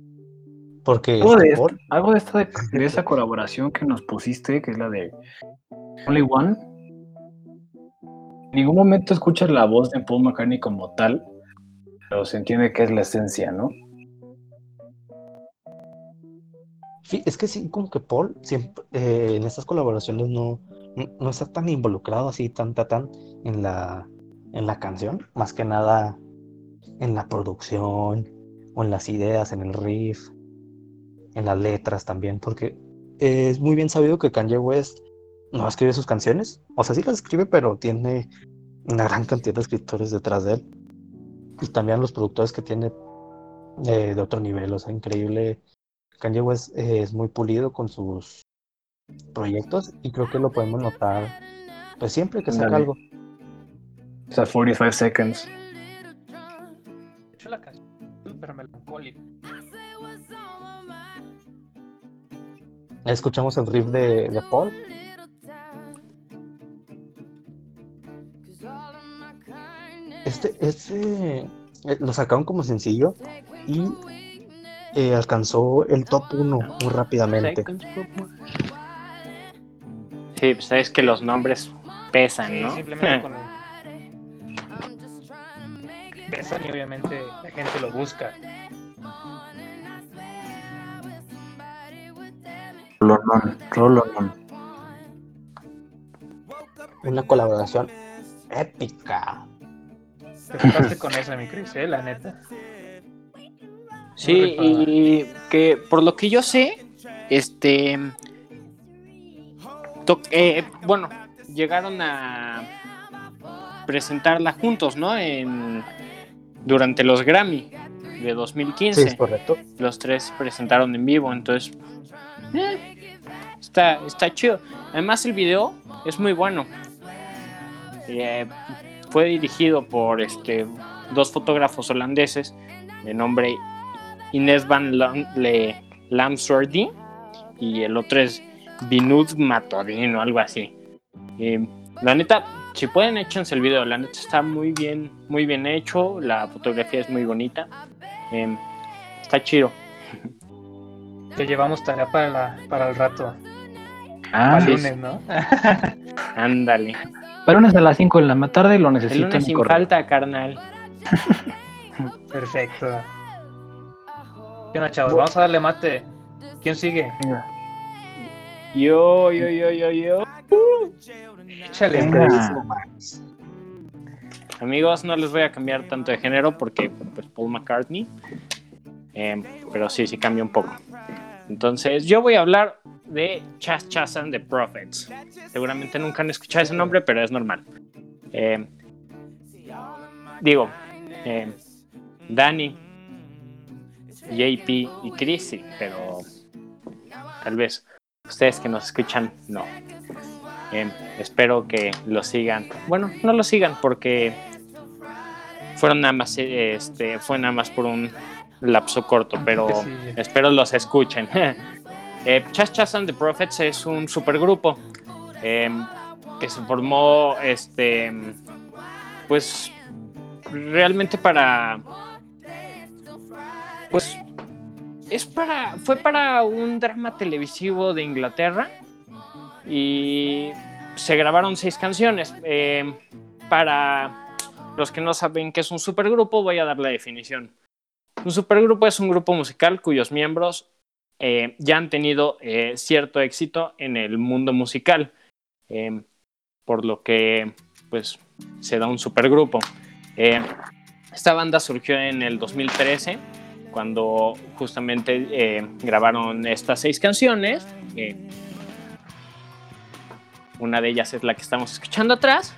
D: porque
B: Algo de,
D: Paul-
B: esta- algo de esta de, de esa colaboración que nos pusiste, que es la de Only One. En ningún momento escuchas la voz de Paul McCartney como tal, pero se entiende que es la esencia, ¿no?
D: Sí, es que sí, como que Paul siempre eh, en estas colaboraciones no, no, está tan involucrado así, tan, tan, tan en la, en la canción, más que nada en la producción, o en las ideas, en el riff, en las letras también, porque es muy bien sabido que Kanye West no escribe sus canciones, o sea, sí las escribe, pero tiene una gran cantidad de escritores detrás de él, y también los productores que tiene eh, de otro nivel, o sea, increíble. Kanye West eh, es muy pulido con sus proyectos y creo que lo podemos notar pues siempre que saca algo.
B: O sea, 45 Seconds.
C: De hecho, la canción es súper melancólica.
D: Escuchamos el riff de, de Paul. Este, este eh, lo sacaron como sencillo y eh, alcanzó el top 1 muy rápidamente.
A: Sí, pues sabes que los nombres pesan,
C: Sí,
A: ¿no?
C: simplemente [laughs] con pesan y obviamente la gente lo busca.
B: Rolonón, Rolonón.
D: Una colaboración épica.
C: Te tocaste con esa, mi Cris, ¿eh? La neta.
A: Sí, y que por lo que yo sé, este. eh, bueno, llegaron a presentarla juntos, ¿no? En, durante los Grammy de 2015.
D: Sí, es correcto.
A: Los tres presentaron en vivo, entonces eh, está, está chido. Además el video es muy bueno. Eh, fue dirigido por este, dos fotógrafos holandeses de nombre Inés van Le Lamswordy y el otro es Vinud Matodino, algo así. La neta, si pueden, échense el video. La neta está muy bien, muy bien hecho. La fotografía es muy bonita. Eh, está chido.
C: Que llevamos tarea para, la, para el rato.
B: Ah,
C: el lunes, ¿no? [laughs]
A: Ándale.
B: Para lunes a las 5 de la tarde lo
A: El
B: necesito.
A: lunes
B: en mi
A: sin
B: correo.
A: falta, carnal.
C: Perfecto. ¿Qué onda, chavos? Vamos a darle mate. ¿Quién sigue?
B: Venga.
A: Yo, yo, yo, yo, yo.
C: Échale.
B: Venga.
A: Amigos, no les voy a cambiar tanto de género porque pues Paul McCartney. Eh, pero sí, sí cambia un poco. Entonces, yo voy a hablar de Chas Chas and the Prophets. Seguramente nunca han escuchado ese nombre, pero es normal. Eh, digo, eh, Dani, JP y Chris, sí, pero tal vez ustedes que nos escuchan, no. Eh, espero que lo sigan. Bueno, no lo sigan porque fueron nada más, este, fue nada más por un lapso corto, pero
C: Sí.
A: espero los escuchen. [laughs] eh, Chas Chas and the Prophets es un supergrupo eh, que se formó, este, pues, realmente para, pues, es para, fue para un drama televisivo de Inglaterra y se grabaron seis canciones. Eh, para los que no saben qué es un supergrupo, voy a dar la definición. Un supergrupo es un grupo musical cuyos miembros eh, ya han tenido eh, cierto éxito en el mundo musical, eh, por lo que pues se da un supergrupo. Esta banda surgió en el 2013 cuando justamente grabaron estas seis canciones. una de ellas es la que estamos escuchando atrás.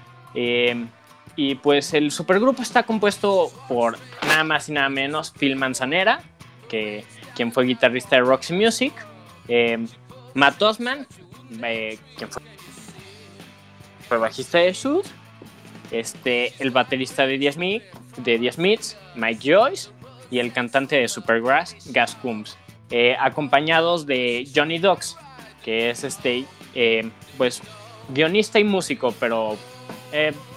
A: y pues el supergrupo está compuesto por nada más y nada menos Phil Manzanera, que, quien fue guitarrista de Roxy Music, eh, Matt Osman, eh, quien fue, bajista de Sud, este, el baterista de The Smith, de Smiths, Mike Joyce, y el cantante de Supergrass, Gas Coombs, eh, acompañados de Johnny Dox, que es este, pues, guionista y músico, pero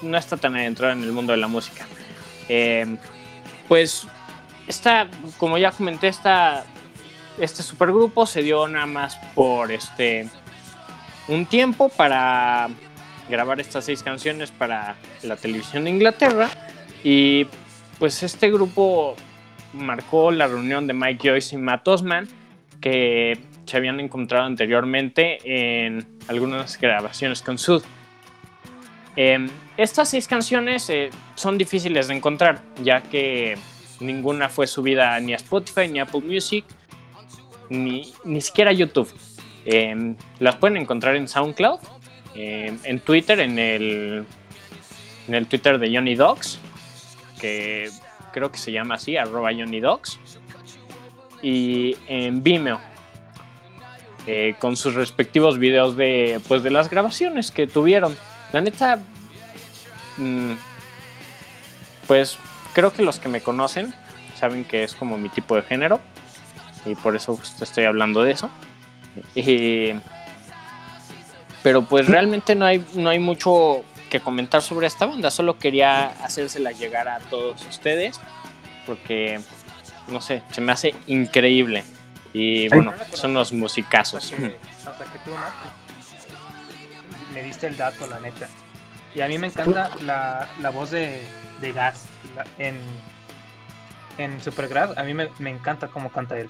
A: no está tan adentro en el mundo de la música. Pues, esta, como ya comenté, esta, este supergrupo se dio nada más por este un tiempo para grabar estas seis canciones para la televisión de Inglaterra y pues este grupo marcó la reunión de Mike Joyce y Matt Osman que se habían encontrado anteriormente en algunas grabaciones con Sud. Eh, estas seis canciones eh, son difíciles de encontrar ya que ninguna fue subida ni a Spotify ni a Apple Music ni, ni siquiera a YouTube. Eh, las pueden encontrar en SoundCloud, eh, en Twitter, en el, en el Twitter de Johnny Dogs, que creo que se llama así, arroba Johnny Dogs, y en Vimeo, eh, con sus respectivos videos de, pues, de las grabaciones que tuvieron. La neta, mm, pues creo que los que me conocen saben que es como mi tipo de género y por eso estoy hablando de eso. Y- pero pues realmente no hay, no hay mucho que comentar sobre esta banda, solo quería hacérsela llegar a todos ustedes porque, no sé, se me hace increíble. Y bueno, son unos musicazos.
C: Hasta que, hasta que tú, ¿no? Me diste el dato, la neta. Y a mí me encanta la, la voz de, de Gas en, en Supergrass. A mí me, me encanta cómo canta él.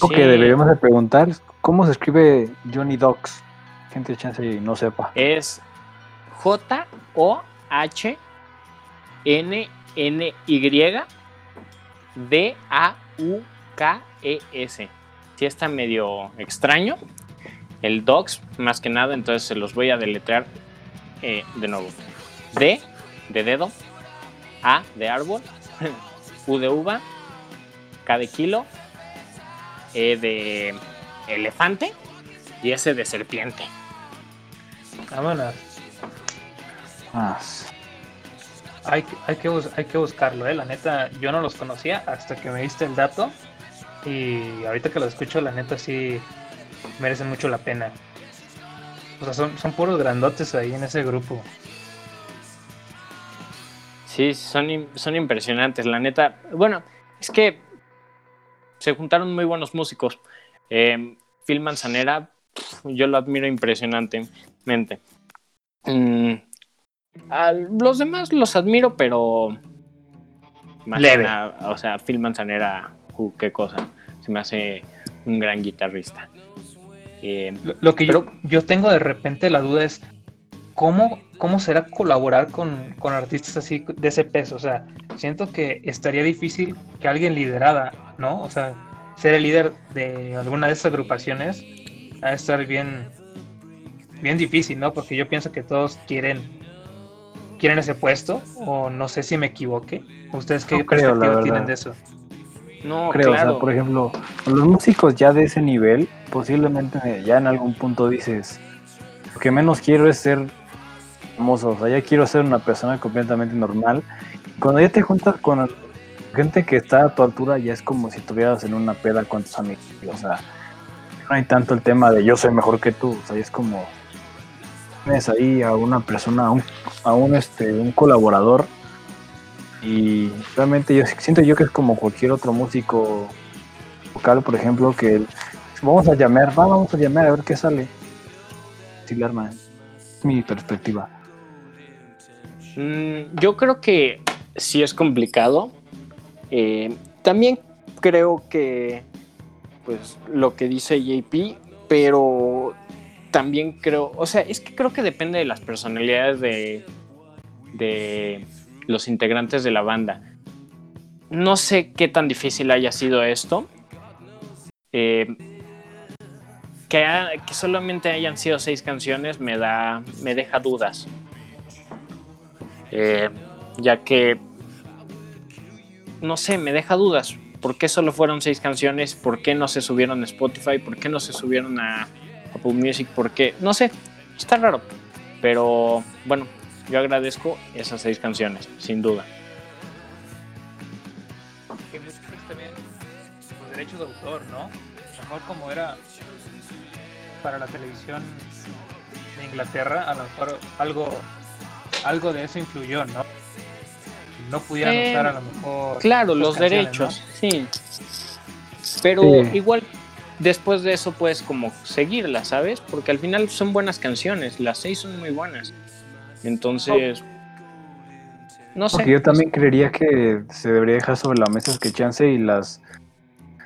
B: Lo
A: Sí,
B: deberíamos de preguntar cómo se escribe Johnny Docs. Gente chance y no sepa.
A: Es J-O-H-N-N-Y-D-A-U-K-E-S. Sí está medio extraño. El Docs, más que nada, entonces se los voy a deletrear eh, de nuevo. D de dedo, A de árbol, [laughs] U de uva, K de kilo, E de elefante y S de serpiente.
C: Vámonos.
B: Ah,
C: Hay, que- hay, que, hay que buscarlo, ¿eh? La neta, yo no los conocía hasta que me diste el dato. Y ahorita que los escucho, la neta sí merecen mucho la pena. O sea, son, son puros grandotes ahí en ese grupo.
A: Sí, son, son impresionantes, la neta. Bueno, es que se juntaron muy buenos músicos. Eh, Phil Manzanera, yo lo admiro impresionantemente. Mm, a los demás los admiro, pero... que
C: Leve.
A: o sea, Phil Manzanera, uh, qué cosa. Se me hace un gran guitarrista. Eh,
C: Lo, lo que yo, yo tengo de repente la duda es, ¿cómo, cómo será colaborar con, con artistas así de ese peso? O sea, siento que estaría difícil que alguien liderara, ¿no? O sea, ser el líder de alguna de esas agrupaciones va a estar bien, bien difícil, ¿no? Porque yo pienso que todos quieren, quieren ese puesto, o no sé si me equivoque. ¿Ustedes qué
B: No creo,
C: perspectiva tienen de eso?
A: no,
B: creo, o sea, por ejemplo, los músicos ya de ese nivel, posiblemente ya en algún punto dices, lo que menos quiero es ser famoso, o sea, ya quiero ser una persona completamente normal. Cuando ya te juntas con gente que está a tu altura, ya es como si estuvieras en una peda con tus amigos, o sea, no hay tanto el tema de yo soy mejor que tú, o sea, es como tienes ahí a una persona, a un, a un, este, un colaborador y realmente yo siento yo que es como cualquier otro músico vocal, por ejemplo, que vamos a llamar, va, vamos a llamar a ver qué sale. Sí, arma, es mi perspectiva.
A: Mm, yo creo que sí es complicado. Eh, también creo que, pues, lo que dice JP, pero también creo, o sea, es que creo que depende de las personalidades de, de los integrantes de la banda. No sé qué tan difícil haya sido esto. Eh, que, ha- que solamente hayan sido seis canciones me da, me deja dudas. Eh, ya que no sé, me deja dudas. ¿Por qué solo fueron seis canciones? ¿Por qué no se subieron a Spotify? ¿Por qué no se subieron a Apple Music? ¿Por qué? No sé, está raro. Pero bueno, yo agradezco esas seis canciones, sin duda.
C: que muchos también los derechos de autor, ¿no? Mejor como era para la televisión de Inglaterra, a lo mejor algo, algo de eso influyó, ¿no? No pudieran
A: Eh,
C: usar a lo mejor.
A: Claro, los derechos, sí. Pero
B: Sí.
A: igual después de eso puedes como seguirlas, ¿sabes? Porque al final son buenas canciones, las seis son muy buenas. Entonces, no sé.
B: Porque yo también creería que se debería dejar sobre la mesa que chance y las,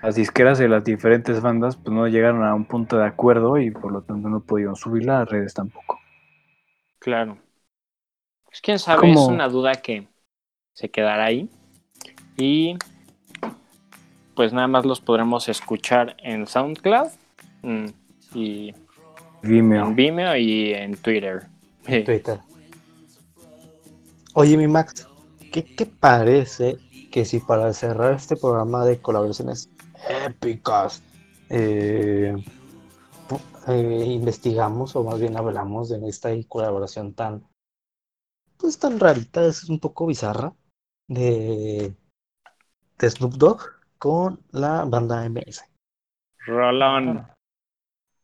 B: las disqueras de las diferentes bandas pues no llegaron a un punto de acuerdo y por lo tanto no pudieron subir a las redes tampoco.
A: Claro. Pues quién sabe, es una duda que se quedará ahí. Y pues nada más los podremos escuchar en SoundCloud mm, y
B: Vimeo.
A: en Vimeo y en Twitter.
D: en [laughs] Twitter. Oye, mi Max, ¿qué te parece que si para cerrar este programa de colaboraciones épicas eh, eh, investigamos o más bien hablamos de esta colaboración tan pues tan rarita, es un poco bizarra de, de Snoop Dogg con la banda MS?
A: Rolón,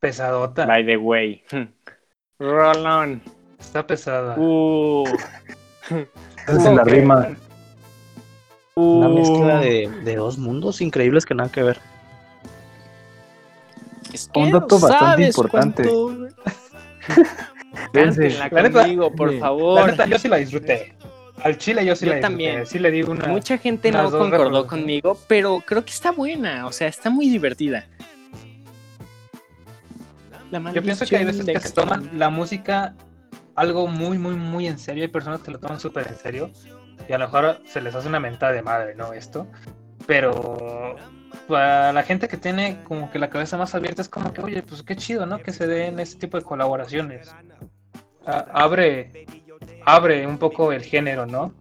C: Pesadota.
A: by the way. [laughs] Rolón.
C: Está pesada.
A: Uh,
B: Esa [laughs] es la
A: ok.
B: rima.
D: Una
A: uh.
D: mezcla de, de dos mundos increíbles que nada que ver.
A: Es
B: Un dato
A: no
B: bastante importante. [laughs]
A: Cántenla
C: La neta-
A: conmigo, por
C: La
A: favor.
C: neta, yo sí la disfruté. Al chile yo sí
A: Yo
C: la disfruté.
A: también.
C: Sí le digo una.
A: Mucha gente no concordó conmigo, pero creo que está buena, o sea, está muy divertida. La
C: Yo pienso que hay veces que se toman la música algo muy, muy, muy en serio. Hay personas que lo toman súper en serio. Y a lo mejor se les hace una mentada de madre, ¿no? Esto. Pero para la gente que tiene como que la cabeza más abierta es como que, oye, pues qué chido, ¿no? Que se den este tipo de colaboraciones. a- abre, abre un poco el género, ¿no?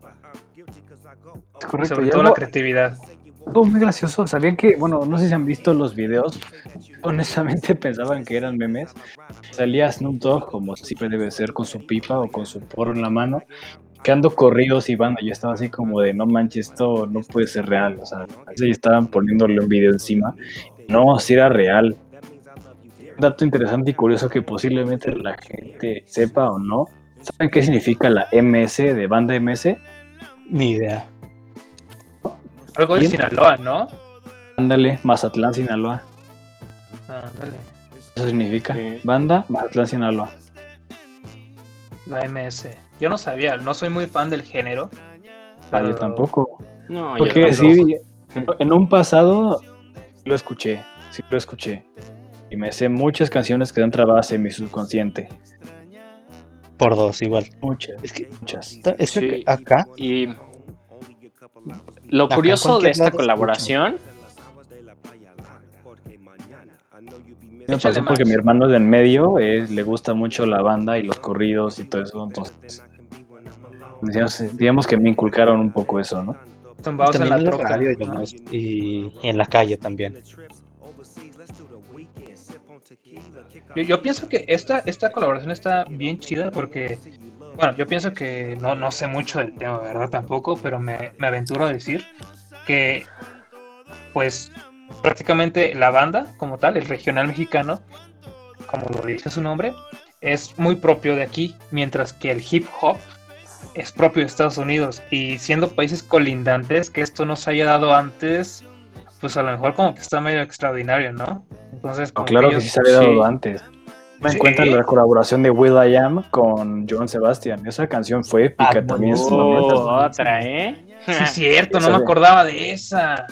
B: Correcto.
C: sobre todo
B: algo-
C: la creatividad.
B: algo muy gracioso. ¿Sabían que, bueno, no sé si han visto los videos? [laughs] Honestamente pensaban que eran memes. Salía Snoop Dogg, como siempre debe ser, con su pipa o con su porro en la mano, creando corridos y banda. Yo estaba así como de, no manches, esto no puede ser real. O sea, así estaban poniéndole un video encima. No, si era real. Un dato interesante y curioso que posiblemente la gente sepa o no. ¿Saben qué significa la MS de banda MS?
D: Ni idea.
C: Algo de. Sinaloa, ¿no?
B: Ándale, Mazatlán, Sinaloa.
C: Ah, dale.
B: Eso significa
A: Sí.
B: banda Mazatlán, Sinaloa.
C: La MS. Yo no sabía, no soy muy fan del género.
B: Ah, yo tampoco.
A: No,
B: Porque sí, en un pasado lo escuché, sí lo escuché. Y me sé muchas canciones que dan trabadas en mi subconsciente.
D: Por dos, igual.
B: Muchas,
D: Es que,
B: muchas.
D: es que
A: Sí.
D: acá,
A: Y lo
D: Acá
A: curioso de esta colaboración,
B: Me
C: Échale
B: pasó porque
C: más.
B: mi hermano de en medio eh, le gusta mucho la banda y los corridos y todo eso. Entonces, digamos, digamos que me inculcaron un poco eso, ¿no?
C: Tumbados en
D: también
C: la
D: en la
C: troca.
D: radio y en la calle también.
C: Yo, yo pienso que esta, esta colaboración está bien chida porque, bueno, yo pienso que no, no sé mucho del tema, ¿verdad? Tampoco, pero me, me aventuro a decir que, pues, prácticamente la banda como tal, el regional mexicano, como lo dice su nombre, es muy propio de aquí, mientras que el hip hop es propio de Estados Unidos y siendo países colindantes, que esto no se haya dado antes, pues a lo mejor como que está medio extraordinario, ¿no? Entonces, como
B: claro que
C: ellos-
B: sí se había dado
A: sí.
B: antes. Me
C: Sí.
B: encuentra la colaboración de Will I Am con Joan Sebastian. Esa canción fue épica
D: Ah,
B: también. en su momento.
A: otra, ¿eh?
C: Sí, es cierto, [laughs] no me acordaba de esa.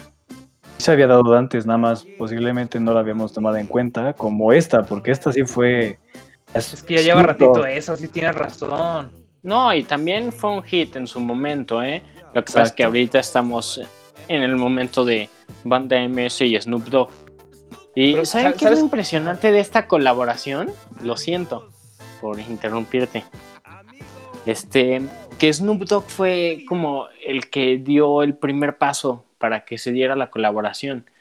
B: Se había dado antes, nada más posiblemente no la habíamos tomado en cuenta como esta, porque esta sí fue...
C: Es que ya lleva ratito eso, sí tienes razón.
A: No, y también fue un hit en su momento, ¿eh? Lo que pasa es que ahorita estamos en el momento de banda MS y Snoop Dogg. Y
C: Pero,
A: ¿saben
C: ¿sabes-
A: qué es lo impresionante de esta colaboración? Lo siento por interrumpirte. Este, que Snoop Dogg fue como el que dio el primer paso para que se diera la colaboración.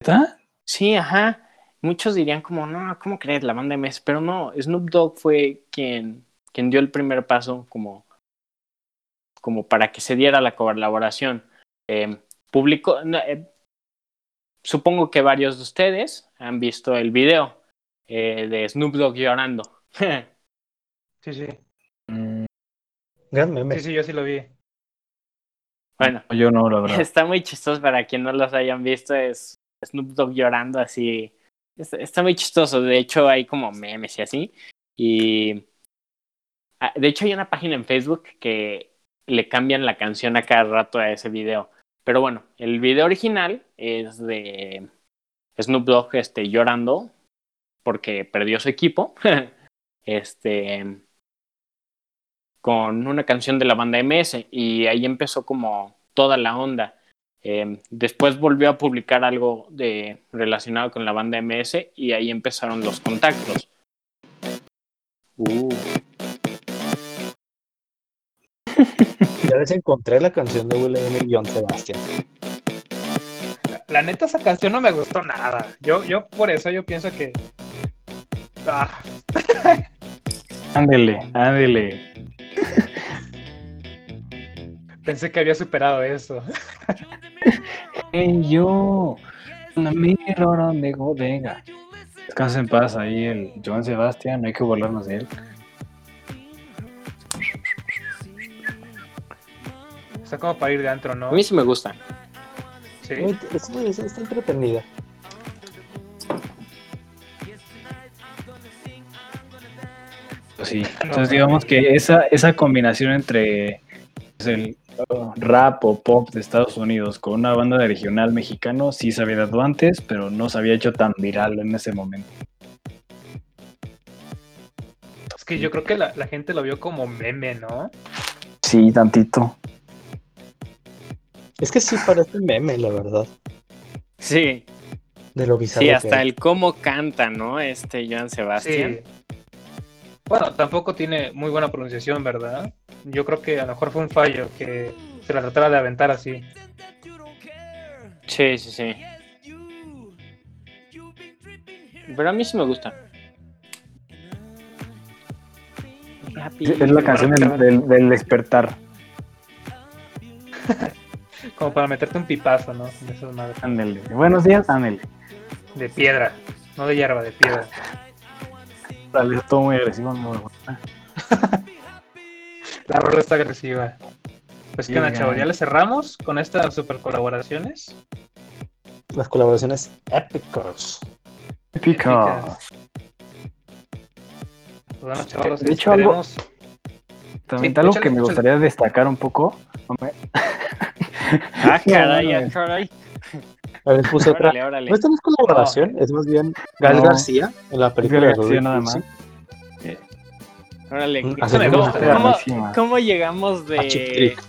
B: ¿Está?
A: Sí, ajá. Muchos dirían como, no, ¿cómo crees la banda MS? Pero no, Snoop Dogg fue quien, quien dio el primer paso como, como para que se diera la colaboración. Eh, publicó, no, eh, supongo que varios de ustedes han visto el video eh, de Snoop Dogg llorando. [laughs]
C: Sí, sí.
B: Mm,
D: Gran meme.
C: Sí, sí, yo sí lo vi.
A: Bueno,
B: yo no, la verdad.
A: está muy chistoso para quien no los hayan visto, es Snoop Dogg llorando así. Está, está muy chistoso, de hecho hay como memes y así. Y ah, de hecho hay una página en Facebook que le cambian la canción a cada rato a ese video. Pero bueno, el video original es de Snoop Dogg este, llorando porque perdió su equipo. [laughs] este con una canción de la banda MS y ahí empezó como toda la onda. Eh, después volvió a publicar algo de relacionado con la banda MS y ahí empezaron los contactos. Uh,
D: Ya les encontré la canción de Will M. y John Sebastian.
C: La neta, esa canción no me gustó nada. Yo, yo por eso yo pienso que. Ah,
B: Ándele, ándele.
C: Pensé que había superado eso.
B: Hey, yo, una mirror go- venga. Descansa en paz ahí el Joan Sebastián, no hay que burlarnos de él.
C: Está como para ir de antro, ¿no?
A: a mí sí me gusta.
C: Sí.
D: Está entretenida.
B: Sí. [laughs] Entonces digamos que esa, esa combinación entre pues, el rap o pop de Estados Unidos con una banda de regional mexicano sí se había dado antes, pero no se había hecho tan viral en ese momento.
C: Es que yo creo que la, la gente lo vio como meme, ¿no?
B: Sí, tantito.
D: Es que sí parece meme, la verdad.
A: Sí,
D: De lo bizarro
A: sí, hasta el cómo canta, ¿no? Este Joan Sebastián.
C: Sí. Bueno, tampoco tiene muy buena pronunciación, ¿verdad? Yo creo que a lo mejor fue un fallo que se la tratara de aventar así.
A: Sí, sí, sí. Pero a mí sí me gusta.
B: Es la canción del, del- del despertar. [laughs]
C: Como para meterte un pipazo, ¿no? De esas madres.
B: Ándele. Buenos días, ándele.
C: De piedra, no de hierba, de piedra.
B: Dale, es todo muy agresivo. [laughs]
C: La rola está agresiva. Pues que
B: ya.
C: chavos, ya le cerramos con estas super colaboraciones.
D: Las colaboraciones épicas.
B: Épica.
C: Pues bueno, chavos,
B: De hecho, algo- También
C: Sí,
B: algo
C: échale,
B: que me
C: échale.
B: gustaría destacar un poco.
A: Ah, [laughs] caray, ah, caray.
D: A ver, puse otra.
A: Órale, órale.
D: No, esta no es colaboración, es más bien Gal
B: No.
D: García en la película de
B: García
D: Rodrigo
B: nada más.
A: Órale.
D: Mm,
A: ¿Cómo, cómo- cómo llegamos
D: A Chip
A: de.
D: Trick.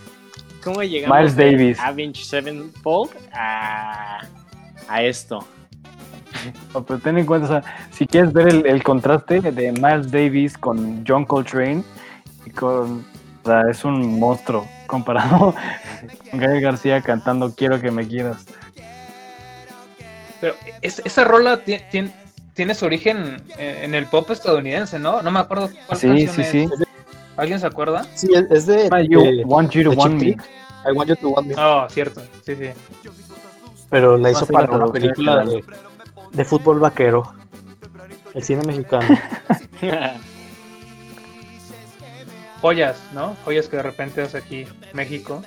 A: ¿Cómo llegamos
B: Miles
A: de
B: Davis.
A: Avenged Sevenfold a, a esto?
B: No, pero ten en cuenta, o sea, si quieres ver el, el contraste de Miles Davis con John Coltrane, y con, o sea, es un monstruo comparado [laughs] con Gael García cantando Quiero que me quieras.
C: Pero es- esa rola ti- ti- tiene su origen en en el pop estadounidense, ¿no? No me acuerdo cuál
B: Sí,
C: canción
B: sí,
C: es.
B: sí.
C: ¿Alguien se acuerda?
D: Sí, es- de,
B: you
D: de-
B: want you to want me.
D: I want you to want me.
C: Oh, cierto. Sí, sí.
D: Pero la hizo para una película de, de fútbol vaquero. El cine mexicano. [laughs]
C: Joyas, ¿no? Joyas que de repente hace aquí México.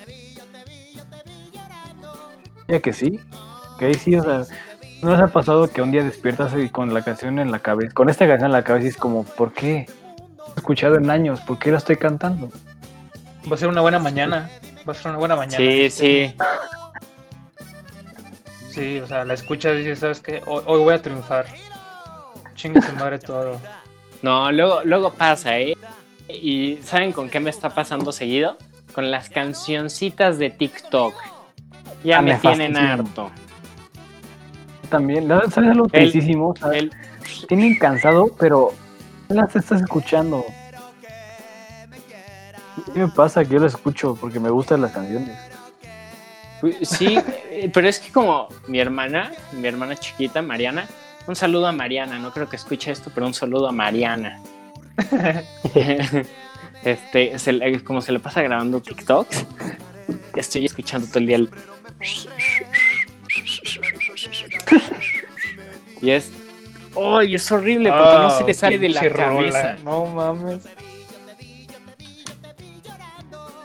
B: Ya que sí, que sí, o sea, ¿no les ha pasado que un día despiertas y con la canción en la cabeza, con esta canción en la cabeza y es como, ¿por qué? No he escuchado en años, ¿por qué la estoy cantando?
C: Va a ser una buena mañana. Va a ser una buena mañana.
A: sí, sí.
C: Sí, o sea, la escuchas y dices, ¿sabes qué? Hoy, hoy voy a triunfar. Chingue su madre todo.
A: No, luego, luego pasa, ¿eh? ¿Y saben con qué me está pasando seguido? Con las cancioncitas de TikTok. Ya
B: Ah,
A: me tienen harto.
B: También. ¿sabes algo tristísimo?
A: El-
B: tienen cansado, pero las estás escuchando. ¿Qué me pasa? Que yo las escucho porque me gustan las canciones.
A: Sí, eh, pero es que como mi hermana, mi hermana chiquita, Mariana, un saludo a Mariana, no creo que escuche esto, pero un saludo a Mariana. [laughs] este, se le- como se le pasa grabando TikToks, estoy escuchando todo el día el... Y es... ¡Ay, es horrible! Porque no se le sale de la
C: Ah, rola.
A: cabeza.
C: No mames.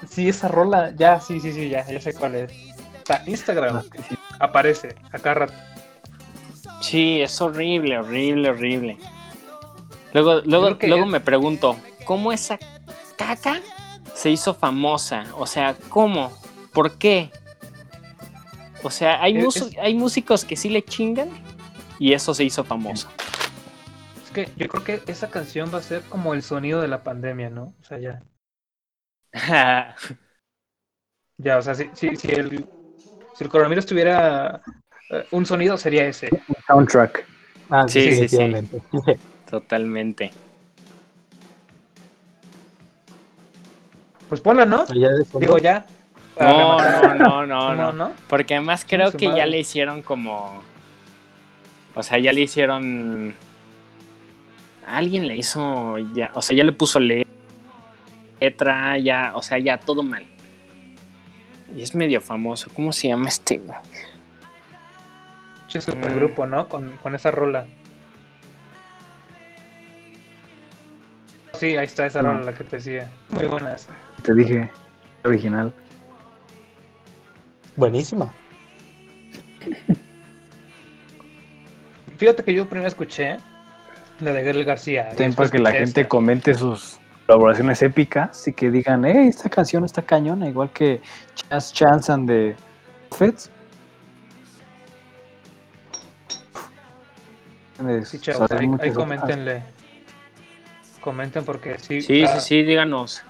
C: Sí, esa rola, ya, sí, sí, sí, ya, ya sé cuál es. Está Instagram, aparece, acá rato.
A: Sí, es horrible, horrible, horrible. Luego, luego, luego
C: es-
A: me pregunto, ¿cómo esa caca se hizo famosa? O sea, ¿cómo? ¿Por qué? O sea, hay,
C: Es-
A: mus-
C: es-
A: hay músicos que sí le chingan y eso se hizo famoso.
C: Es que yo creo que esa canción va a ser como el sonido de la pandemia, ¿no? O sea, ya. [laughs] Ya, o sea, si, si, si el, si el coronavirus tuviera eh, un sonido, sería ese.
B: Soundtrack.
D: Ah,
A: Sí, sí, sí. Totalmente.
C: Pues ponla, ¿no?
D: Ya fondo,
C: Digo, ya. Para
A: No, no, no, no,
C: No,
A: no. Porque además creo que ya le hicieron como. O sea, ya le hicieron. Alguien le hizo. ya O sea, ya le puso le- letra, ya. O sea, ya todo mal. Y es medio famoso. ¿Cómo se llama este?
C: Che, supergrupo, ¿no? Con, con esa rola. Sí, ahí está esa
B: No.
C: rola la que te decía. Muy buena esa.
B: Te dije, original.
D: Buenísima.
C: Fíjate que yo primero escuché la de Gabriel García.
B: para que la gente
C: esta.
B: comente sus colaboraciones épicas y que digan, eh, esta canción está cañona, igual que Chance Chance and the Fits.
C: Sí, chavos, ahí, ahí coméntenle. Comenten porque sí.
A: Sí, sí,
C: sea,
A: sí, díganos.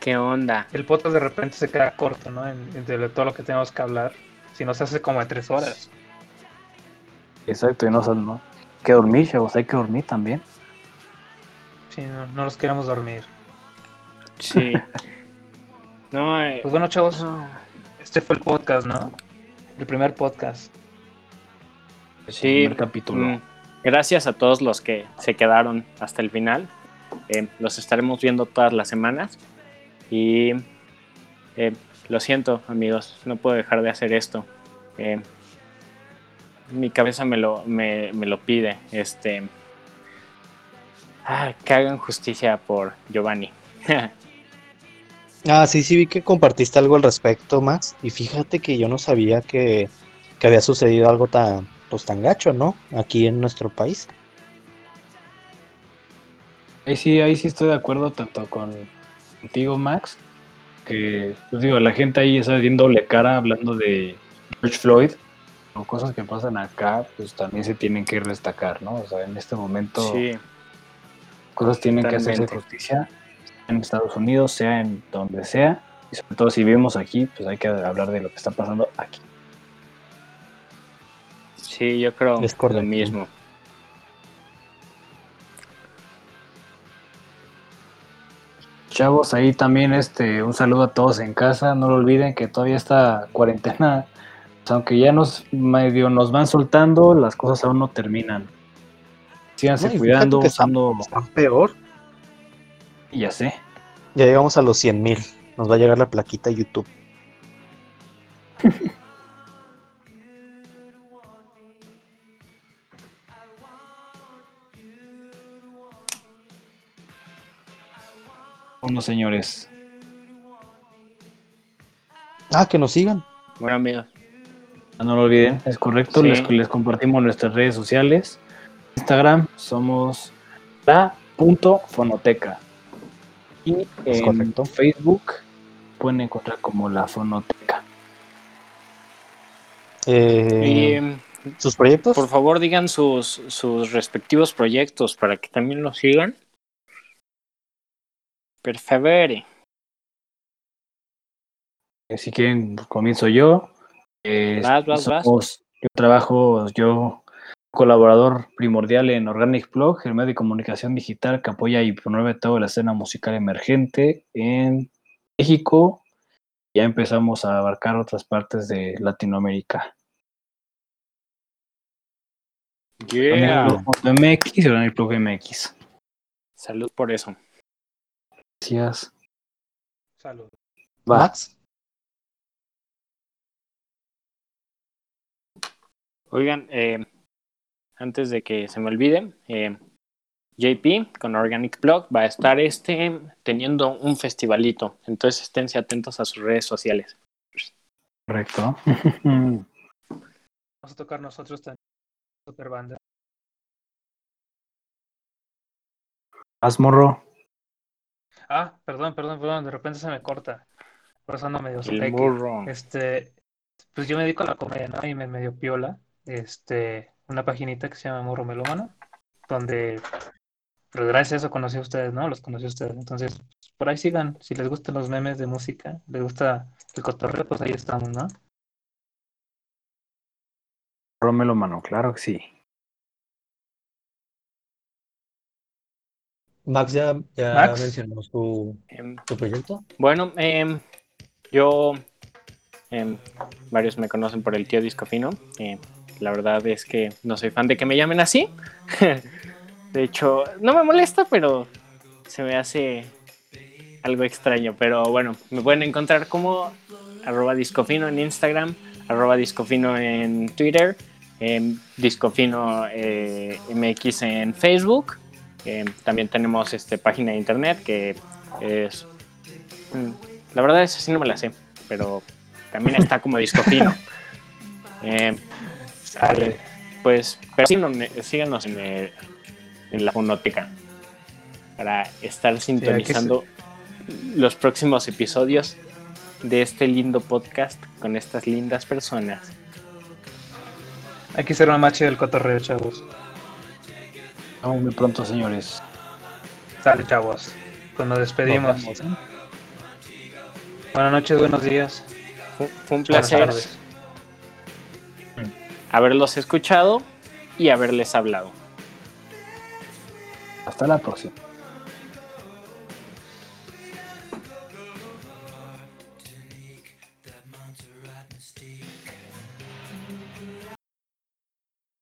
A: ¿Qué onda?
C: El podcast de repente se queda corto, ¿no? En- entre todo lo que tenemos que hablar. Si no se hace como de tres horas.
B: Exacto, y no, no. Hay que dormir, chavos, hay que dormir también.
C: Sí, no, no los queremos dormir.
A: Sí. [laughs] No, eh,
C: Pues bueno, chavos, este fue el podcast, ¿no? El primer podcast.
A: sí.
B: primer capítulo.
A: mm, Gracias a todos los que se quedaron hasta el final. Eh, los estaremos viendo todas las semanas. Y eh, lo siento, amigos, no puedo dejar de hacer esto. Eh, mi cabeza me lo, me, me lo pide. Este, ah, que hagan justicia por Giovanni. [laughs]
D: Ah, sí, sí, vi que compartiste algo al respecto, Max. Y fíjate que yo no sabía que, que había sucedido algo tan, pues, tan gacho, ¿no? Aquí en nuestro país.
B: Ahí sí, ahí sí estoy de acuerdo tanto con, contigo, Max, que, pues digo, la gente ahí está bien doble cara hablando de George Floyd, o cosas que pasan acá, pues también se tienen que destacar, ¿no? O sea, en este momento
A: Sí,
B: cosas tienen que hacerse justicia, sea en Estados Unidos, sea en donde sea, y sobre todo si vivimos aquí, pues hay que hablar de lo que está pasando aquí.
A: sí, yo creo
D: Es
A: lo
D: correcto.
A: mismo.
B: Chavos, ahí también este, un saludo a todos en casa. No lo olviden que todavía esta cuarentena, pues, aunque ya nos medio nos van soltando, las cosas aún no terminan. Síganse
D: No,
B: cuidando, usando,
D: Están peor.
B: ya sé.
D: Ya llegamos a los 100 mil. Nos va a llegar la plaquita YouTube. [laughs]
B: Unos señores.
D: Ah, que nos sigan.
A: Bueno, amigos,
B: No lo olviden, es correcto.
A: Sí.
B: Les, les compartimos nuestras redes sociales. Instagram somos la.fonoteca. Y
D: Es
B: en
D: correcto.
B: Facebook pueden encontrar como la fonoteca.
D: Eh,
A: y em,
D: ¿Sus proyectos?
A: por favor digan sus, sus respectivos proyectos para que también los sigan. Per favore.
B: Eh, Si quieren, comienzo yo. Eh,
A: Vas, vas, vas.
B: Yo trabajo, yo colaborador primordial en Organic Blog, el medio de comunicación digital que apoya y promueve toda la escena musical emergente en México. Ya empezamos a abarcar otras partes de Latinoamérica.
A: Yeah.
B: MX y Organic Blog MX.
A: Salud por eso.
B: Gracias.
C: Salud.
D: Max.
A: Oigan, eh, antes de que se me olvide, eh, JP con Organic Blog va a estar este teniendo un festivalito. Entonces esténse atentos a sus redes sociales.
B: Correcto. [laughs]
C: Vamos a tocar nosotros también. Super banda.
B: Haz morro.
C: Ah, perdón, perdón, perdón. De repente se me corta. Por eso ando medio
A: El
C: sopeque.
A: burro.
C: Este, pues yo me dedico a la comedia, ¿no? Y me medio piola. Este, una paginita que se llama Morro Melómano, donde, pues gracias a eso conocí a ustedes, ¿no? Los conocí a ustedes. Entonces, pues, por ahí sigan. Si les gustan los memes de música, les gusta el cotorreo, pues ahí estamos, ¿no?
B: Rómelo mano, claro que sí.
D: Max ya, ya
C: Max.
D: mencionó su,
A: Em,
D: su proyecto.
A: Bueno, em, yo, em, varios me conocen por el tío Discofino. Eh, la verdad es que no soy fan de que me llamen así. [laughs] de hecho, no me molesta, pero se me hace algo extraño. Pero bueno, me pueden encontrar como arroba discofino en Instagram, arroba discofino en Twitter, discofino eh, MX en Facebook. Em, también tenemos este página de internet que es Mm, La verdad es así no me la sé, pero también está como disco fino. [laughs] Eh,
C: Sale.
A: pues, pero síganos, síganos en, el- en la fonoteca para estar sintonizando los próximos episodios de este lindo podcast con estas lindas personas.
C: Hay que ser una del cotorreo, chavos.
B: Vamos muy pronto, señores.
C: Sale, chavos. Pues nos despedimos.
D: Nos vemos, ¿eh?
C: Buenas noches, buenos días.
A: Fue, fue un placer
C: tardes.
A: haberlos escuchado y haberles hablado.
B: Hasta la próxima.